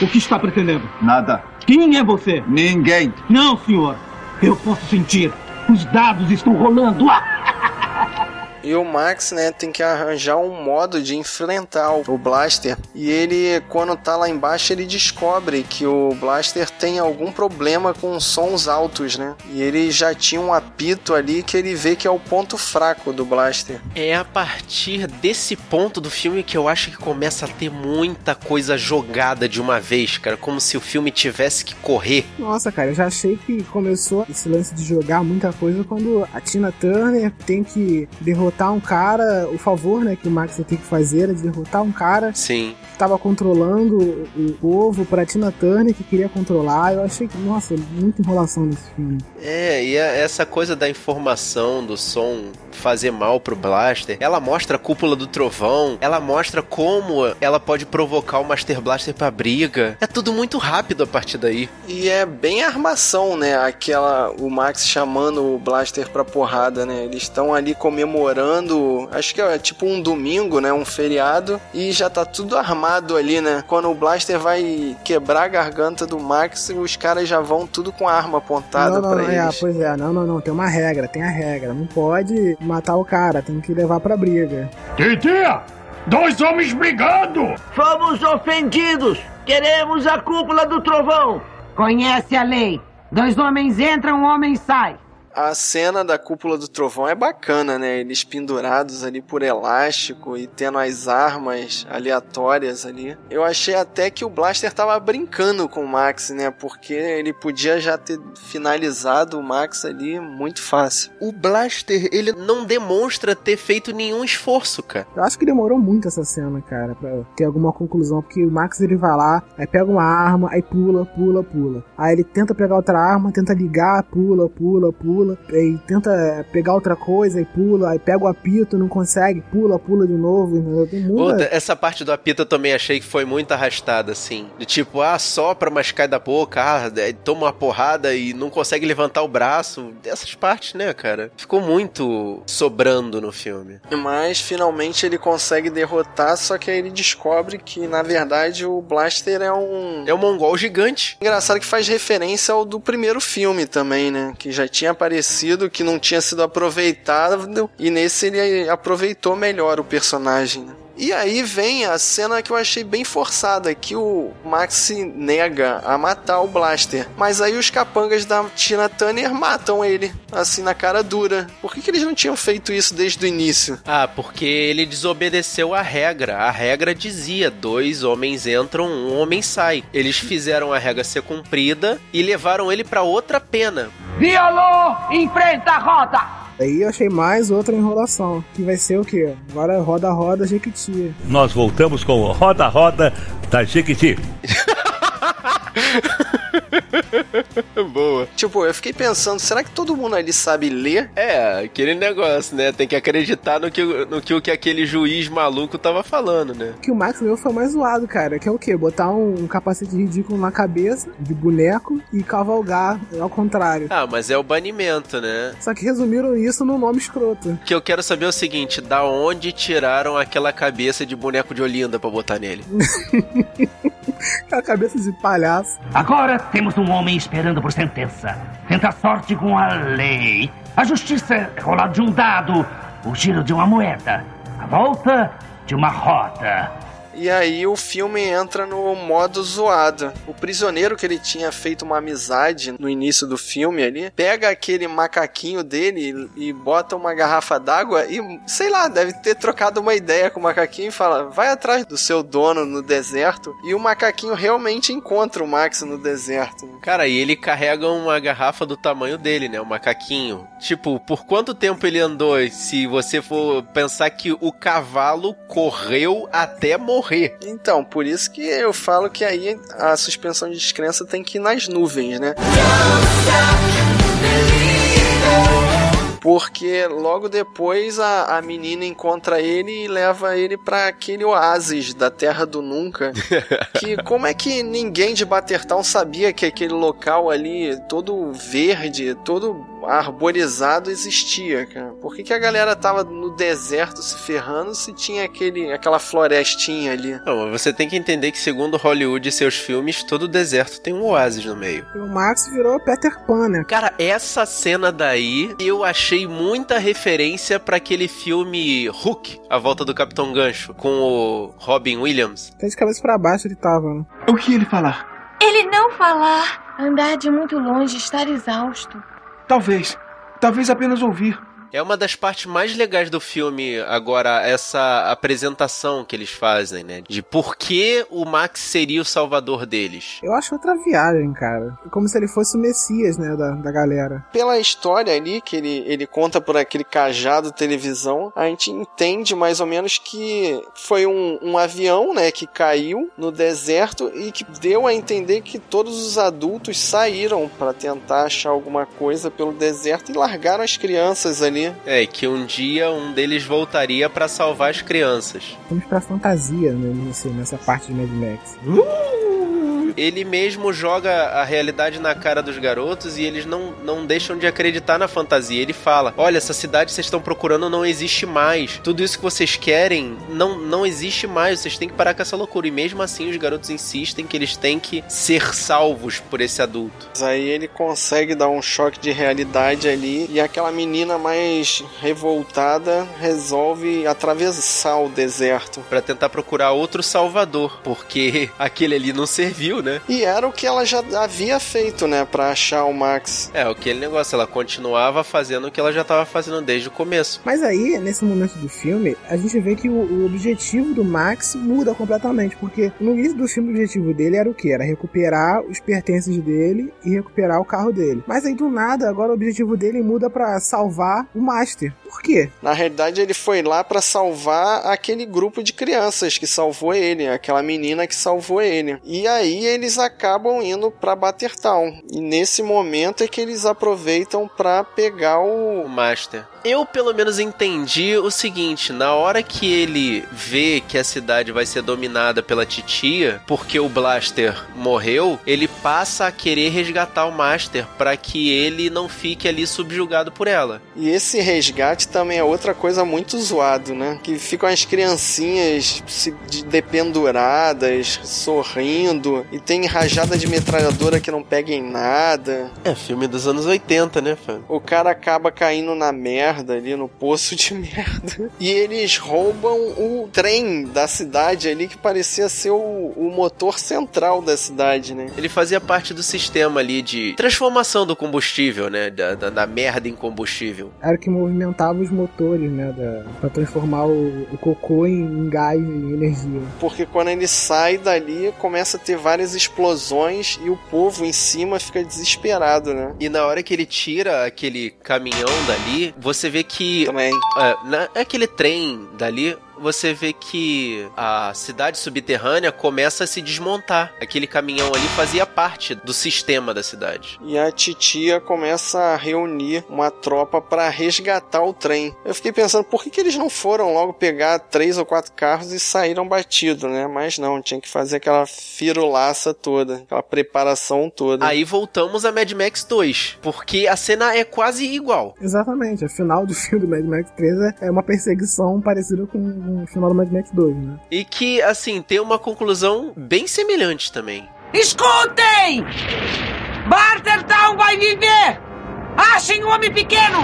o que está pretendendo? Nada. Quem é você? Ninguém. Não, senhor. Eu posso sentir. Os dados estão rolando. E o Max, né, tem que arranjar um modo de enfrentar o Blaster. E ele, quando tá lá embaixo, ele descobre que o Blaster tem algum problema com sons altos, né? E ele já tinha um apito ali que ele vê que é o ponto fraco do Blaster. É a partir desse ponto do filme que eu acho que começa a ter muita coisa jogada de uma vez, cara. Como se o filme tivesse que correr. Nossa, cara, eu já achei que começou esse lance de jogar muita coisa quando a Tina Turner tem que derrotar derrotar um cara, o favor, né, que o Max tem que fazer era de derrotar um cara. Sim. Que tava controlando o povo pra Tina Turner, que queria controlar. Eu achei que, nossa, muita enrolação nesse filme. É, e essa coisa da informação, do som fazer mal pro Blaster, ela mostra a cúpula do trovão, ela mostra como ela pode provocar o Master Blaster pra briga. É tudo muito rápido a partir daí. E é bem armação, né? Aquela, o Max chamando o Blaster pra porrada, né? Eles estão ali comemorando, acho que é tipo um domingo, né? Um feriado, e já tá tudo armado ali, né? Quando o Blaster vai quebrar a garganta do Max, os caras já vão tudo com a arma apontada não, não, pra é, eles. pois é, não, não, não, tem uma regra, tem a regra. Não pode matar o cara, tem que levar pra briga. Titia! Dois homens brigando! Fomos ofendidos! Queremos a cúpula do trovão! Conhece a lei. Dois homens entram, um homem sai. A cena da cúpula do trovão é bacana, né? Eles pendurados ali por elástico e tendo as armas aleatórias ali. Eu achei até que o Blaster tava brincando com o Max, né? Porque ele podia já ter finalizado o Max ali muito fácil. O Blaster, ele não demonstra ter feito nenhum esforço, cara. Eu acho que demorou muito essa cena, cara, pra ter alguma conclusão. Porque o Max ele vai lá, aí pega uma arma, aí pula, pula, pula. Aí ele tenta pegar outra arma, tenta ligar, pula, pula, pula. Aí tenta pegar outra coisa, aí pula, aí pega o apito, não consegue, pula, pula de novo. Entendeu? Tem muita... Puta, essa parte do apito eu também achei que foi muito arrastada, assim. De tipo, ah, sopra, mas cai da boca, ah, toma uma porrada e não consegue levantar o braço. Essas partes, né, cara? Ficou muito sobrando no filme. Mas finalmente ele consegue derrotar, só que aí ele descobre que na verdade o Blaster é um. É um mongol gigante. Engraçado que faz referência ao do primeiro filme também, né? Que já tinha aparecido, que não tinha sido aproveitado, e nesse ele aproveitou melhor o personagem, né? E aí vem a cena que eu achei bem forçada, que o Max se nega a matar o Blaster. Mas aí os capangas da Tina Turner matam ele, assim, na cara dura. Por que, que eles não tinham feito isso desde o início? Ah, porque ele desobedeceu a regra. A regra dizia: dois homens entram, um homem sai. Eles fizeram a regra ser cumprida e levaram ele para outra pena. Violou! Enfrenta a roda! Aí eu achei mais outra enrolação, que vai ser o quê? Agora roda roda Jequiti. Nós voltamos com o roda roda da Jequiti. *laughs* *laughs* Boa. Tipo, eu fiquei pensando, será que todo mundo ali sabe ler? É, aquele negócio, né? Tem que acreditar no que, no que, o que aquele juiz maluco tava falando, né? Que o Max meu foi mais zoado, cara. Que é o quê? Botar um, um capacete ridículo na cabeça, de boneco, e cavalgar ao contrário. Ah, mas é o banimento, né? Só que resumiram isso no nome escroto. O que eu quero saber é o seguinte, da onde tiraram aquela cabeça de boneco de Olinda pra botar nele? *laughs* Aquela cabeça de palhaço. Agora temos um homem esperando por sentença. Tenta sorte com a lei. A justiça é rolar de um dado, o giro de uma moeda, a volta de uma roda. E aí o filme entra no modo zoado. O prisioneiro que ele tinha feito uma amizade no início do filme ali, pega aquele macaquinho dele e bota uma garrafa d'água e, sei lá, deve ter trocado uma ideia com o macaquinho e fala: vai atrás do seu dono no deserto. E o macaquinho realmente encontra o Max no deserto. Cara, e ele carrega uma garrafa do tamanho dele, né? O macaquinho. Tipo, por quanto tempo ele andou? Se você for pensar que o cavalo correu até morrer morrer. Então, por isso que eu falo que aí a suspensão de descrença tem que ir nas nuvens, né? porque logo depois a, a menina encontra ele e leva ele para aquele oásis da Terra do Nunca. *laughs* que como é que ninguém de Batertown sabia que aquele local ali, todo verde, todo arborizado existia, cara. Por que, que a galera tava no deserto se ferrando se tinha aquele, aquela florestinha ali? Não, você tem que entender que segundo Hollywood e seus filmes, todo deserto tem um oásis no meio. E o Max virou Peter Pan, né? Cara, essa cena daí, eu achei muita referência para aquele filme Hook, A Volta do Capitão Gancho, com o Robin Williams. Até de cabeça para baixo ele tava, né? O que ele falar? Ele não falar. Andar de muito longe, estar exausto. Talvez. Talvez apenas ouvir. É uma das partes mais legais do filme, agora, essa apresentação que eles fazem, né? De por que o Max seria o salvador deles. Eu acho outra viagem, cara. Como se ele fosse o Messias, né, da, da galera. Pela história ali, que ele, ele conta por aquele cajado televisão, a gente entende mais ou menos que foi um, um avião, né, que caiu no deserto e que deu a entender que todos os adultos saíram para tentar achar alguma coisa pelo deserto e largaram as crianças ali é, que um dia um deles voltaria para salvar as crianças. Vamos pra fantasia né, nessa parte de Mad Max. Uh! Ele mesmo joga a realidade na cara dos garotos e eles não, não deixam de acreditar na fantasia. Ele fala: Olha, essa cidade que vocês estão procurando não existe mais. Tudo isso que vocês querem não, não existe mais. Vocês têm que parar com essa loucura. E mesmo assim, os garotos insistem que eles têm que ser salvos por esse adulto. Aí ele consegue dar um choque de realidade ali e aquela menina mais revoltada resolve atravessar o deserto para tentar procurar outro salvador, porque *laughs* aquele ali não serviu, né? E era o que ela já havia feito, né, para achar o Max. É, aquele negócio, ela continuava fazendo o que ela já estava fazendo desde o começo. Mas aí, nesse momento do filme, a gente vê que o, o, objetivo do Max muda completamente, porque no início do filme o objetivo dele era o que? Era recuperar os pertences dele e recuperar o carro dele. Mas aí do nada, agora o objetivo dele muda para salvar o Master. Por quê? Na realidade, ele foi lá para salvar aquele grupo de crianças que salvou ele, aquela menina que salvou ele. E aí eles acabam indo para Battertown. E nesse momento é que eles aproveitam para pegar o... o Master. Eu, pelo menos, entendi o seguinte: na hora que ele vê que a cidade vai ser dominada pela titia, porque o Blaster morreu, ele passa a querer resgatar o Master para que ele não fique ali subjugado por ela. E esse resgate também é outra coisa muito zoado, né? Que ficam as criancinhas se dependuradas, sorrindo, e tem rajada de metralhadora que não pega em nada. É filme dos anos 80, né, fã? O cara acaba caindo na merda ali, no poço de *laughs* merda. E eles roubam o trem da cidade ali que parecia ser o, o motor central da cidade, né? Ele fazia parte do sistema ali de transformação do combustível, né? Da, da, da merda em combustível. Era que movimentava os motores, né? Da, pra transformar o, o cocô em, em gás, em energia. Porque quando ele sai dali, começa a ter várias explosões e o povo em cima fica desesperado, né? E na hora que ele tira aquele caminhão dali, você vê que. Também. É, na, aquele trem dali, você vê que a cidade subterrânea começa a se desmontar. Aquele caminhão ali fazia parte do sistema da cidade. E a titia começa a reunir uma tropa para resgatar o trem. Eu fiquei pensando, por que, que eles não foram logo pegar três ou quatro carros e saíram batidos, né? Mas não, tinha que fazer aquela firulaça toda, aquela preparação toda. Aí voltamos a Mad Max 2, porque a cena é quase igual. Exatamente, a final do filme do Mad Max 3 é uma perseguição parecida com no final do Mad Max 2, né? E que, assim, tem uma conclusão bem semelhante também. Escutem! Bartertown vai viver! Achem o homem pequeno!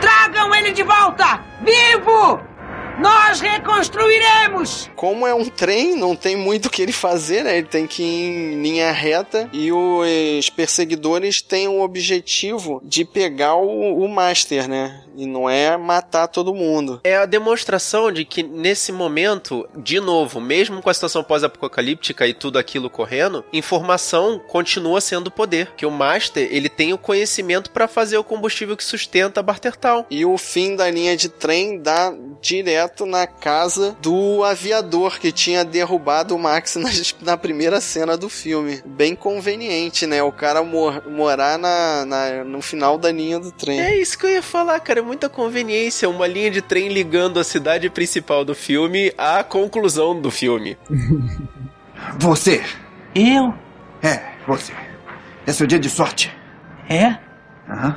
Tragam ele de volta! Vivo! Nós reconstruiremos! Como é um trem, não tem muito o que ele fazer, né? Ele tem que ir em linha reta e os perseguidores têm o objetivo de pegar o, o Master, né? E não é matar todo mundo. É a demonstração de que nesse momento, de novo, mesmo com a situação pós-apocalíptica e tudo aquilo correndo, informação continua sendo poder. Que o Master, ele tem o conhecimento para fazer o combustível que sustenta a Bartertown. E o fim da linha de trem dá direto na casa do aviador que tinha derrubado o Max na, *laughs* na primeira cena do filme. Bem conveniente, né? O cara mor morar na, na, no final da linha do trem. É isso que eu ia falar, cara. É muita conveniência. Uma linha de trem ligando a cidade principal do filme à conclusão do filme. *laughs* Você. Eu? É, você. É seu dia de sorte. É? Aham.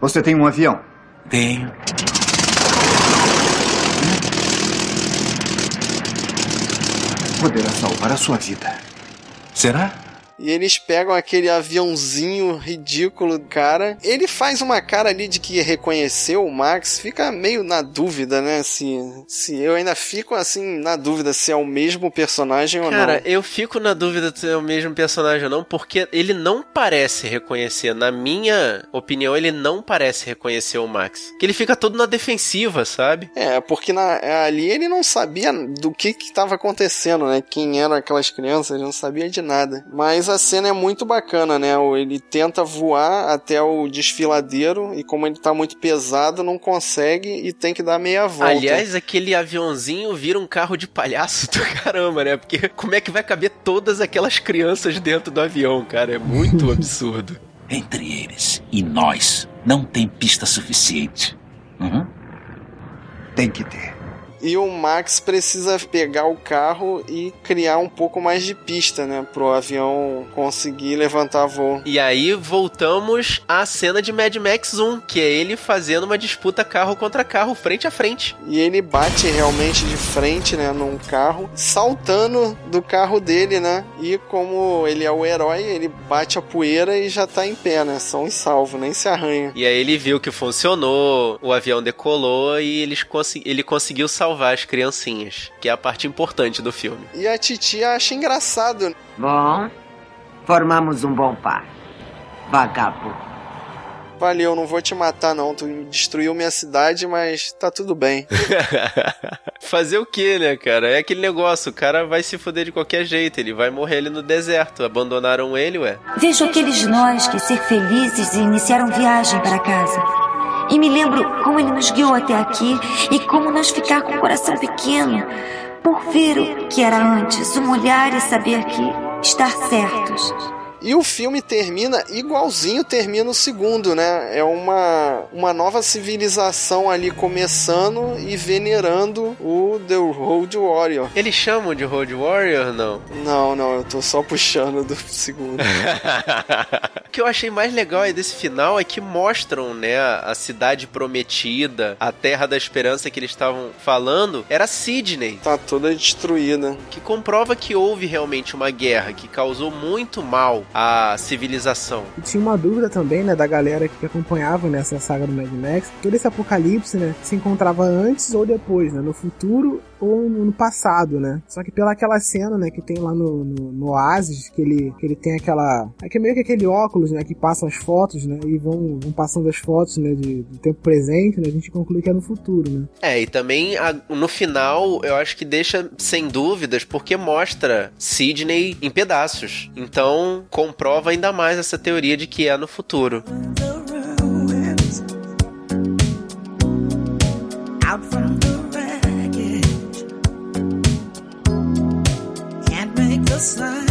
Você tem um avião? Tenho. Poderá salvar a sua vida. Será? E eles pegam aquele aviãozinho ridículo do cara. Ele faz uma cara ali de que reconheceu o Max. Fica meio na dúvida, né? Se, se eu ainda fico assim na dúvida se é o mesmo personagem cara, ou não. Cara, eu fico na dúvida se é o mesmo personagem ou não, porque ele não parece reconhecer. Na minha opinião, ele não parece reconhecer o Max. Que ele fica todo na defensiva, sabe? É, porque na, ali ele não sabia do que que estava acontecendo, né? Quem eram aquelas crianças, ele não sabia de nada. Mas a cena é muito bacana, né? Ele tenta voar até o desfiladeiro e como ele tá muito pesado, não consegue e tem que dar meia volta. Aliás, aquele aviãozinho vira um carro de palhaço do *laughs* caramba, né? Porque como é que vai caber todas aquelas crianças dentro do avião, cara? É muito absurdo. *laughs* Entre eles e nós, não tem pista suficiente. Uhum. Tem que ter. E o Max precisa pegar o carro e criar um pouco mais de pista, né? Pro avião conseguir levantar voo. E aí voltamos à cena de Mad Max 1, que é ele fazendo uma disputa carro contra carro, frente a frente. E ele bate realmente de frente, né? Num carro, saltando do carro dele, né? E como ele é o herói, ele bate a poeira e já tá em pé, né? São e salvo, nem se arranha. E aí ele viu que funcionou, o avião decolou e eles cons ele conseguiu salvar salvar as criancinhas, que é a parte importante do filme. E a titia acha engraçado. Bom, Formamos um bom par. Vagabundo. Valeu, não vou te matar não. Tu destruiu minha cidade, mas tá tudo bem. *laughs* Fazer o que, né, cara? É aquele negócio, o cara vai se foder de qualquer jeito, ele vai morrer ali no deserto. Abandonaram ele, ué. Vejo aqueles de nós que ser felizes e iniciaram viagem para casa. E me lembro como ele nos guiou até aqui e como nós ficar com o coração pequeno por ver o que era antes, um olhar e saber que estar certos. E o filme termina igualzinho termina o segundo, né? É uma, uma nova civilização ali começando e venerando o The Road Warrior. Eles chamam de Road Warrior, não? Não, não, eu tô só puxando do segundo. *laughs* o que eu achei mais legal aí desse final é que mostram, né, a cidade prometida, a terra da esperança que eles estavam falando, era Sydney. Tá toda destruída. Que comprova que houve realmente uma guerra que causou muito mal a civilização. E tinha uma dúvida também, né, da galera que acompanhava nessa saga do Mad Max, todo esse apocalipse, né, se encontrava antes ou depois, né, no futuro ou no passado, né? Só que pela aquela cena, né, que tem lá no, no, no Oasis, que ele, que ele tem aquela. É que é meio que aquele óculos, né, que passa as fotos, né, e vão, vão passando as fotos, né, de, do tempo presente, né, a gente conclui que é no futuro, né? É, e também a, no final eu acho que deixa sem dúvidas, porque mostra Sidney em pedaços. Então comprova ainda mais essa teoria de que é no futuro. Out from the side.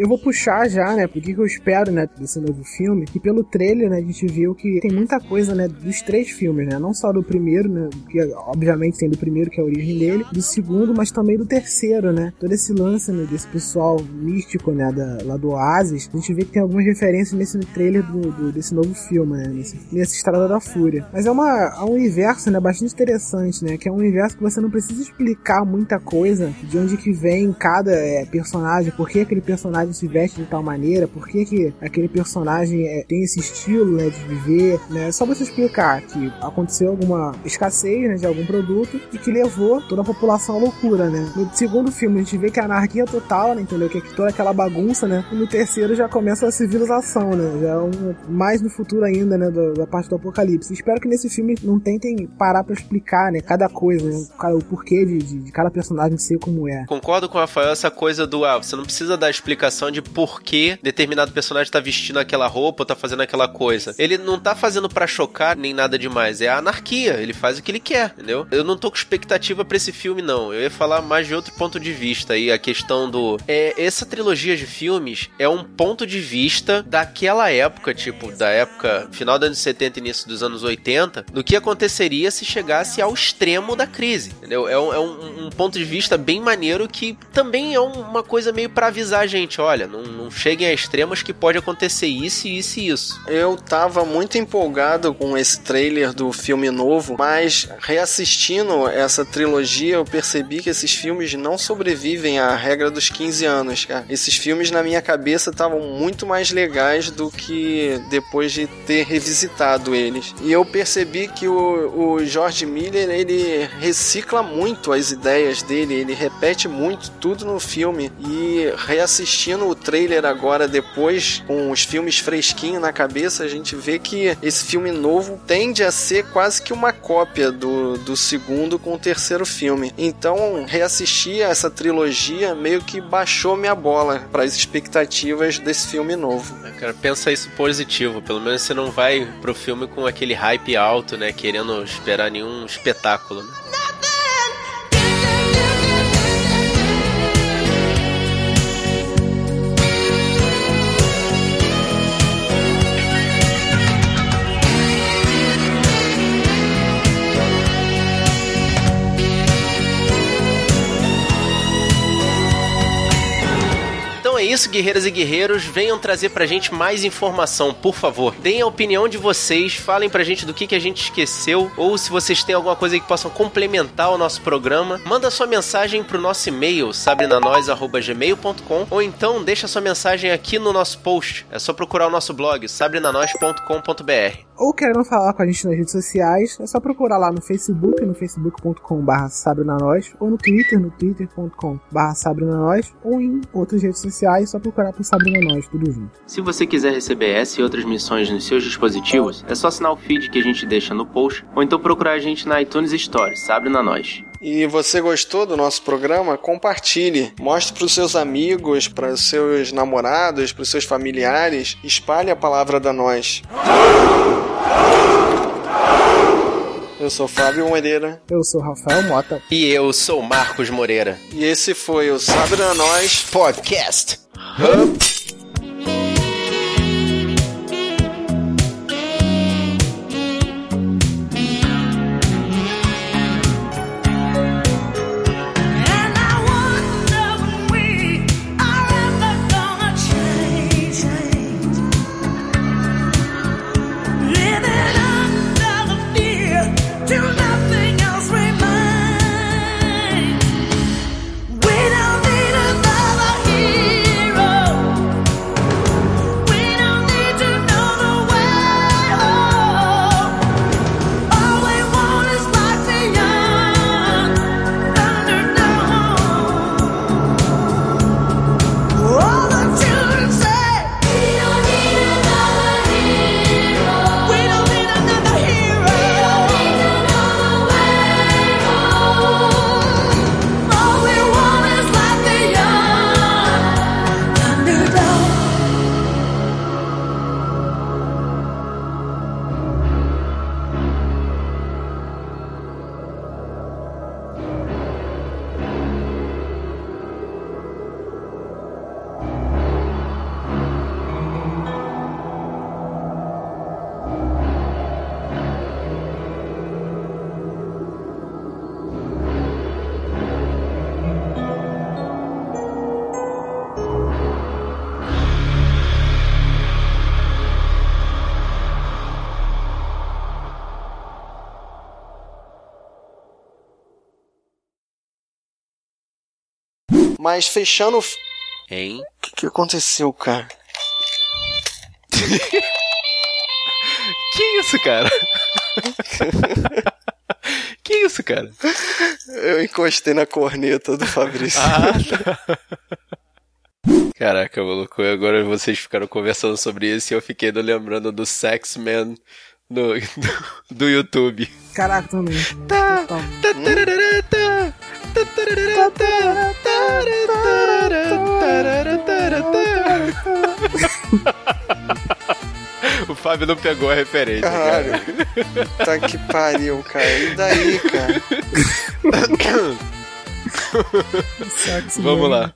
Eu vou puxar já, né, porque que eu espero, né, desse novo filme, que pelo trailer, né, a gente viu que tem muita coisa, né, dos três filmes, né, não só do primeiro, né, que obviamente tem do primeiro, que é a origem dele, do segundo, mas também do terceiro, né, todo esse lance, né, desse pessoal místico, né, da, lá do Oasis, a gente vê que tem algumas referências nesse trailer do, do desse novo filme, né, nesse, nesse Estrada da Fúria. Mas é, uma, é um universo, né, bastante interessante, né, que é um universo que você não precisa explicar muita coisa de onde que vem cada é, personagem, por que aquele personagem personagem se veste de tal maneira, por que, que aquele personagem é, tem esse estilo né, de viver, né? É só você explicar que aconteceu alguma escassez né, de algum produto e que levou toda a população à loucura, né? No segundo filme a gente vê que a anarquia total, né, entendeu? Que é toda aquela bagunça, né? E no terceiro já começa a civilização, né? Já é um, mais no futuro ainda, né? Da, da parte do apocalipse. Espero que nesse filme não tentem parar para explicar, né? Cada coisa, né? O porquê de, de, de cada personagem ser como é. Concordo com o Rafael essa coisa do ah, você não precisa dar explicação explicação de por que determinado personagem tá vestindo aquela roupa ou tá fazendo aquela coisa. Ele não tá fazendo para chocar nem nada demais. É a anarquia. Ele faz o que ele quer, entendeu? Eu não tô com expectativa para esse filme, não. Eu ia falar mais de outro ponto de vista aí, a questão do. É, essa trilogia de filmes é um ponto de vista daquela época, tipo, da época final dos anos 70 e início dos anos 80, do que aconteceria se chegasse ao extremo da crise, entendeu? É um, é um, um ponto de vista bem maneiro que também é uma coisa meio para avisar a gente, olha, não, não cheguem a extremos que pode acontecer isso, isso e isso. Eu tava muito empolgado com esse trailer do filme novo, mas reassistindo essa trilogia, eu percebi que esses filmes não sobrevivem à regra dos 15 anos, cara. Esses filmes na minha cabeça estavam muito mais legais do que depois de ter revisitado eles. E eu percebi que o, o George Miller, ele recicla muito as ideias dele, ele repete muito tudo no filme e reassistindo o trailer agora, depois, com os filmes fresquinhos na cabeça, a gente vê que esse filme novo tende a ser quase que uma cópia do, do segundo com o terceiro filme. Então, reassistir essa trilogia meio que baixou minha bola para as expectativas desse filme novo. Cara, pensa isso positivo. Pelo menos você não vai pro filme com aquele hype alto, né? Querendo esperar nenhum espetáculo. Né? isso, guerreiras e guerreiros, venham trazer pra gente mais informação, por favor. Deem a opinião de vocês, falem pra gente do que, que a gente esqueceu, ou se vocês têm alguma coisa que possam complementar o nosso programa, manda sua mensagem pro nosso e-mail, sabrinanois.gmail.com, ou então deixa sua mensagem aqui no nosso post. É só procurar o nosso blog, sabrinanois.com.br. Ou querendo falar com a gente nas redes sociais, é só procurar lá no Facebook, no facebook.com.br sabrinanois, ou no Twitter, no twitter.com.br sabrinanois, ou em outras redes sociais é só procurar por Sabrina Nós, tudo junto. Se você quiser receber essa e outras missões nos seus dispositivos, é só assinar o feed que a gente deixa no post, ou então procurar a gente na iTunes Store, Sabrina Nós. E você gostou do nosso programa? Compartilhe. Mostre para os seus amigos, para os seus namorados, para os seus familiares. Espalhe a palavra da nós. Eu sou Fábio Moreira. Eu sou Rafael Mota. E eu sou Marcos Moreira. E esse foi o Sabrina Nós Podcast. Hub. Mas fechando. Hein? O que, que aconteceu, cara? *laughs* Que isso, cara? *laughs* que isso, cara? Eu encostei na corneta do Fabrício. Ah, tá. Caraca, maluco, agora vocês ficaram conversando sobre isso e eu fiquei lembrando do Sex Man no, *laughs* do, do YouTube. Caraca, também. Tá. O Fábio não pegou a referência, Caralho. cara. Tá que pariu, cara. E daí, cara? *coughs* Vamos lá.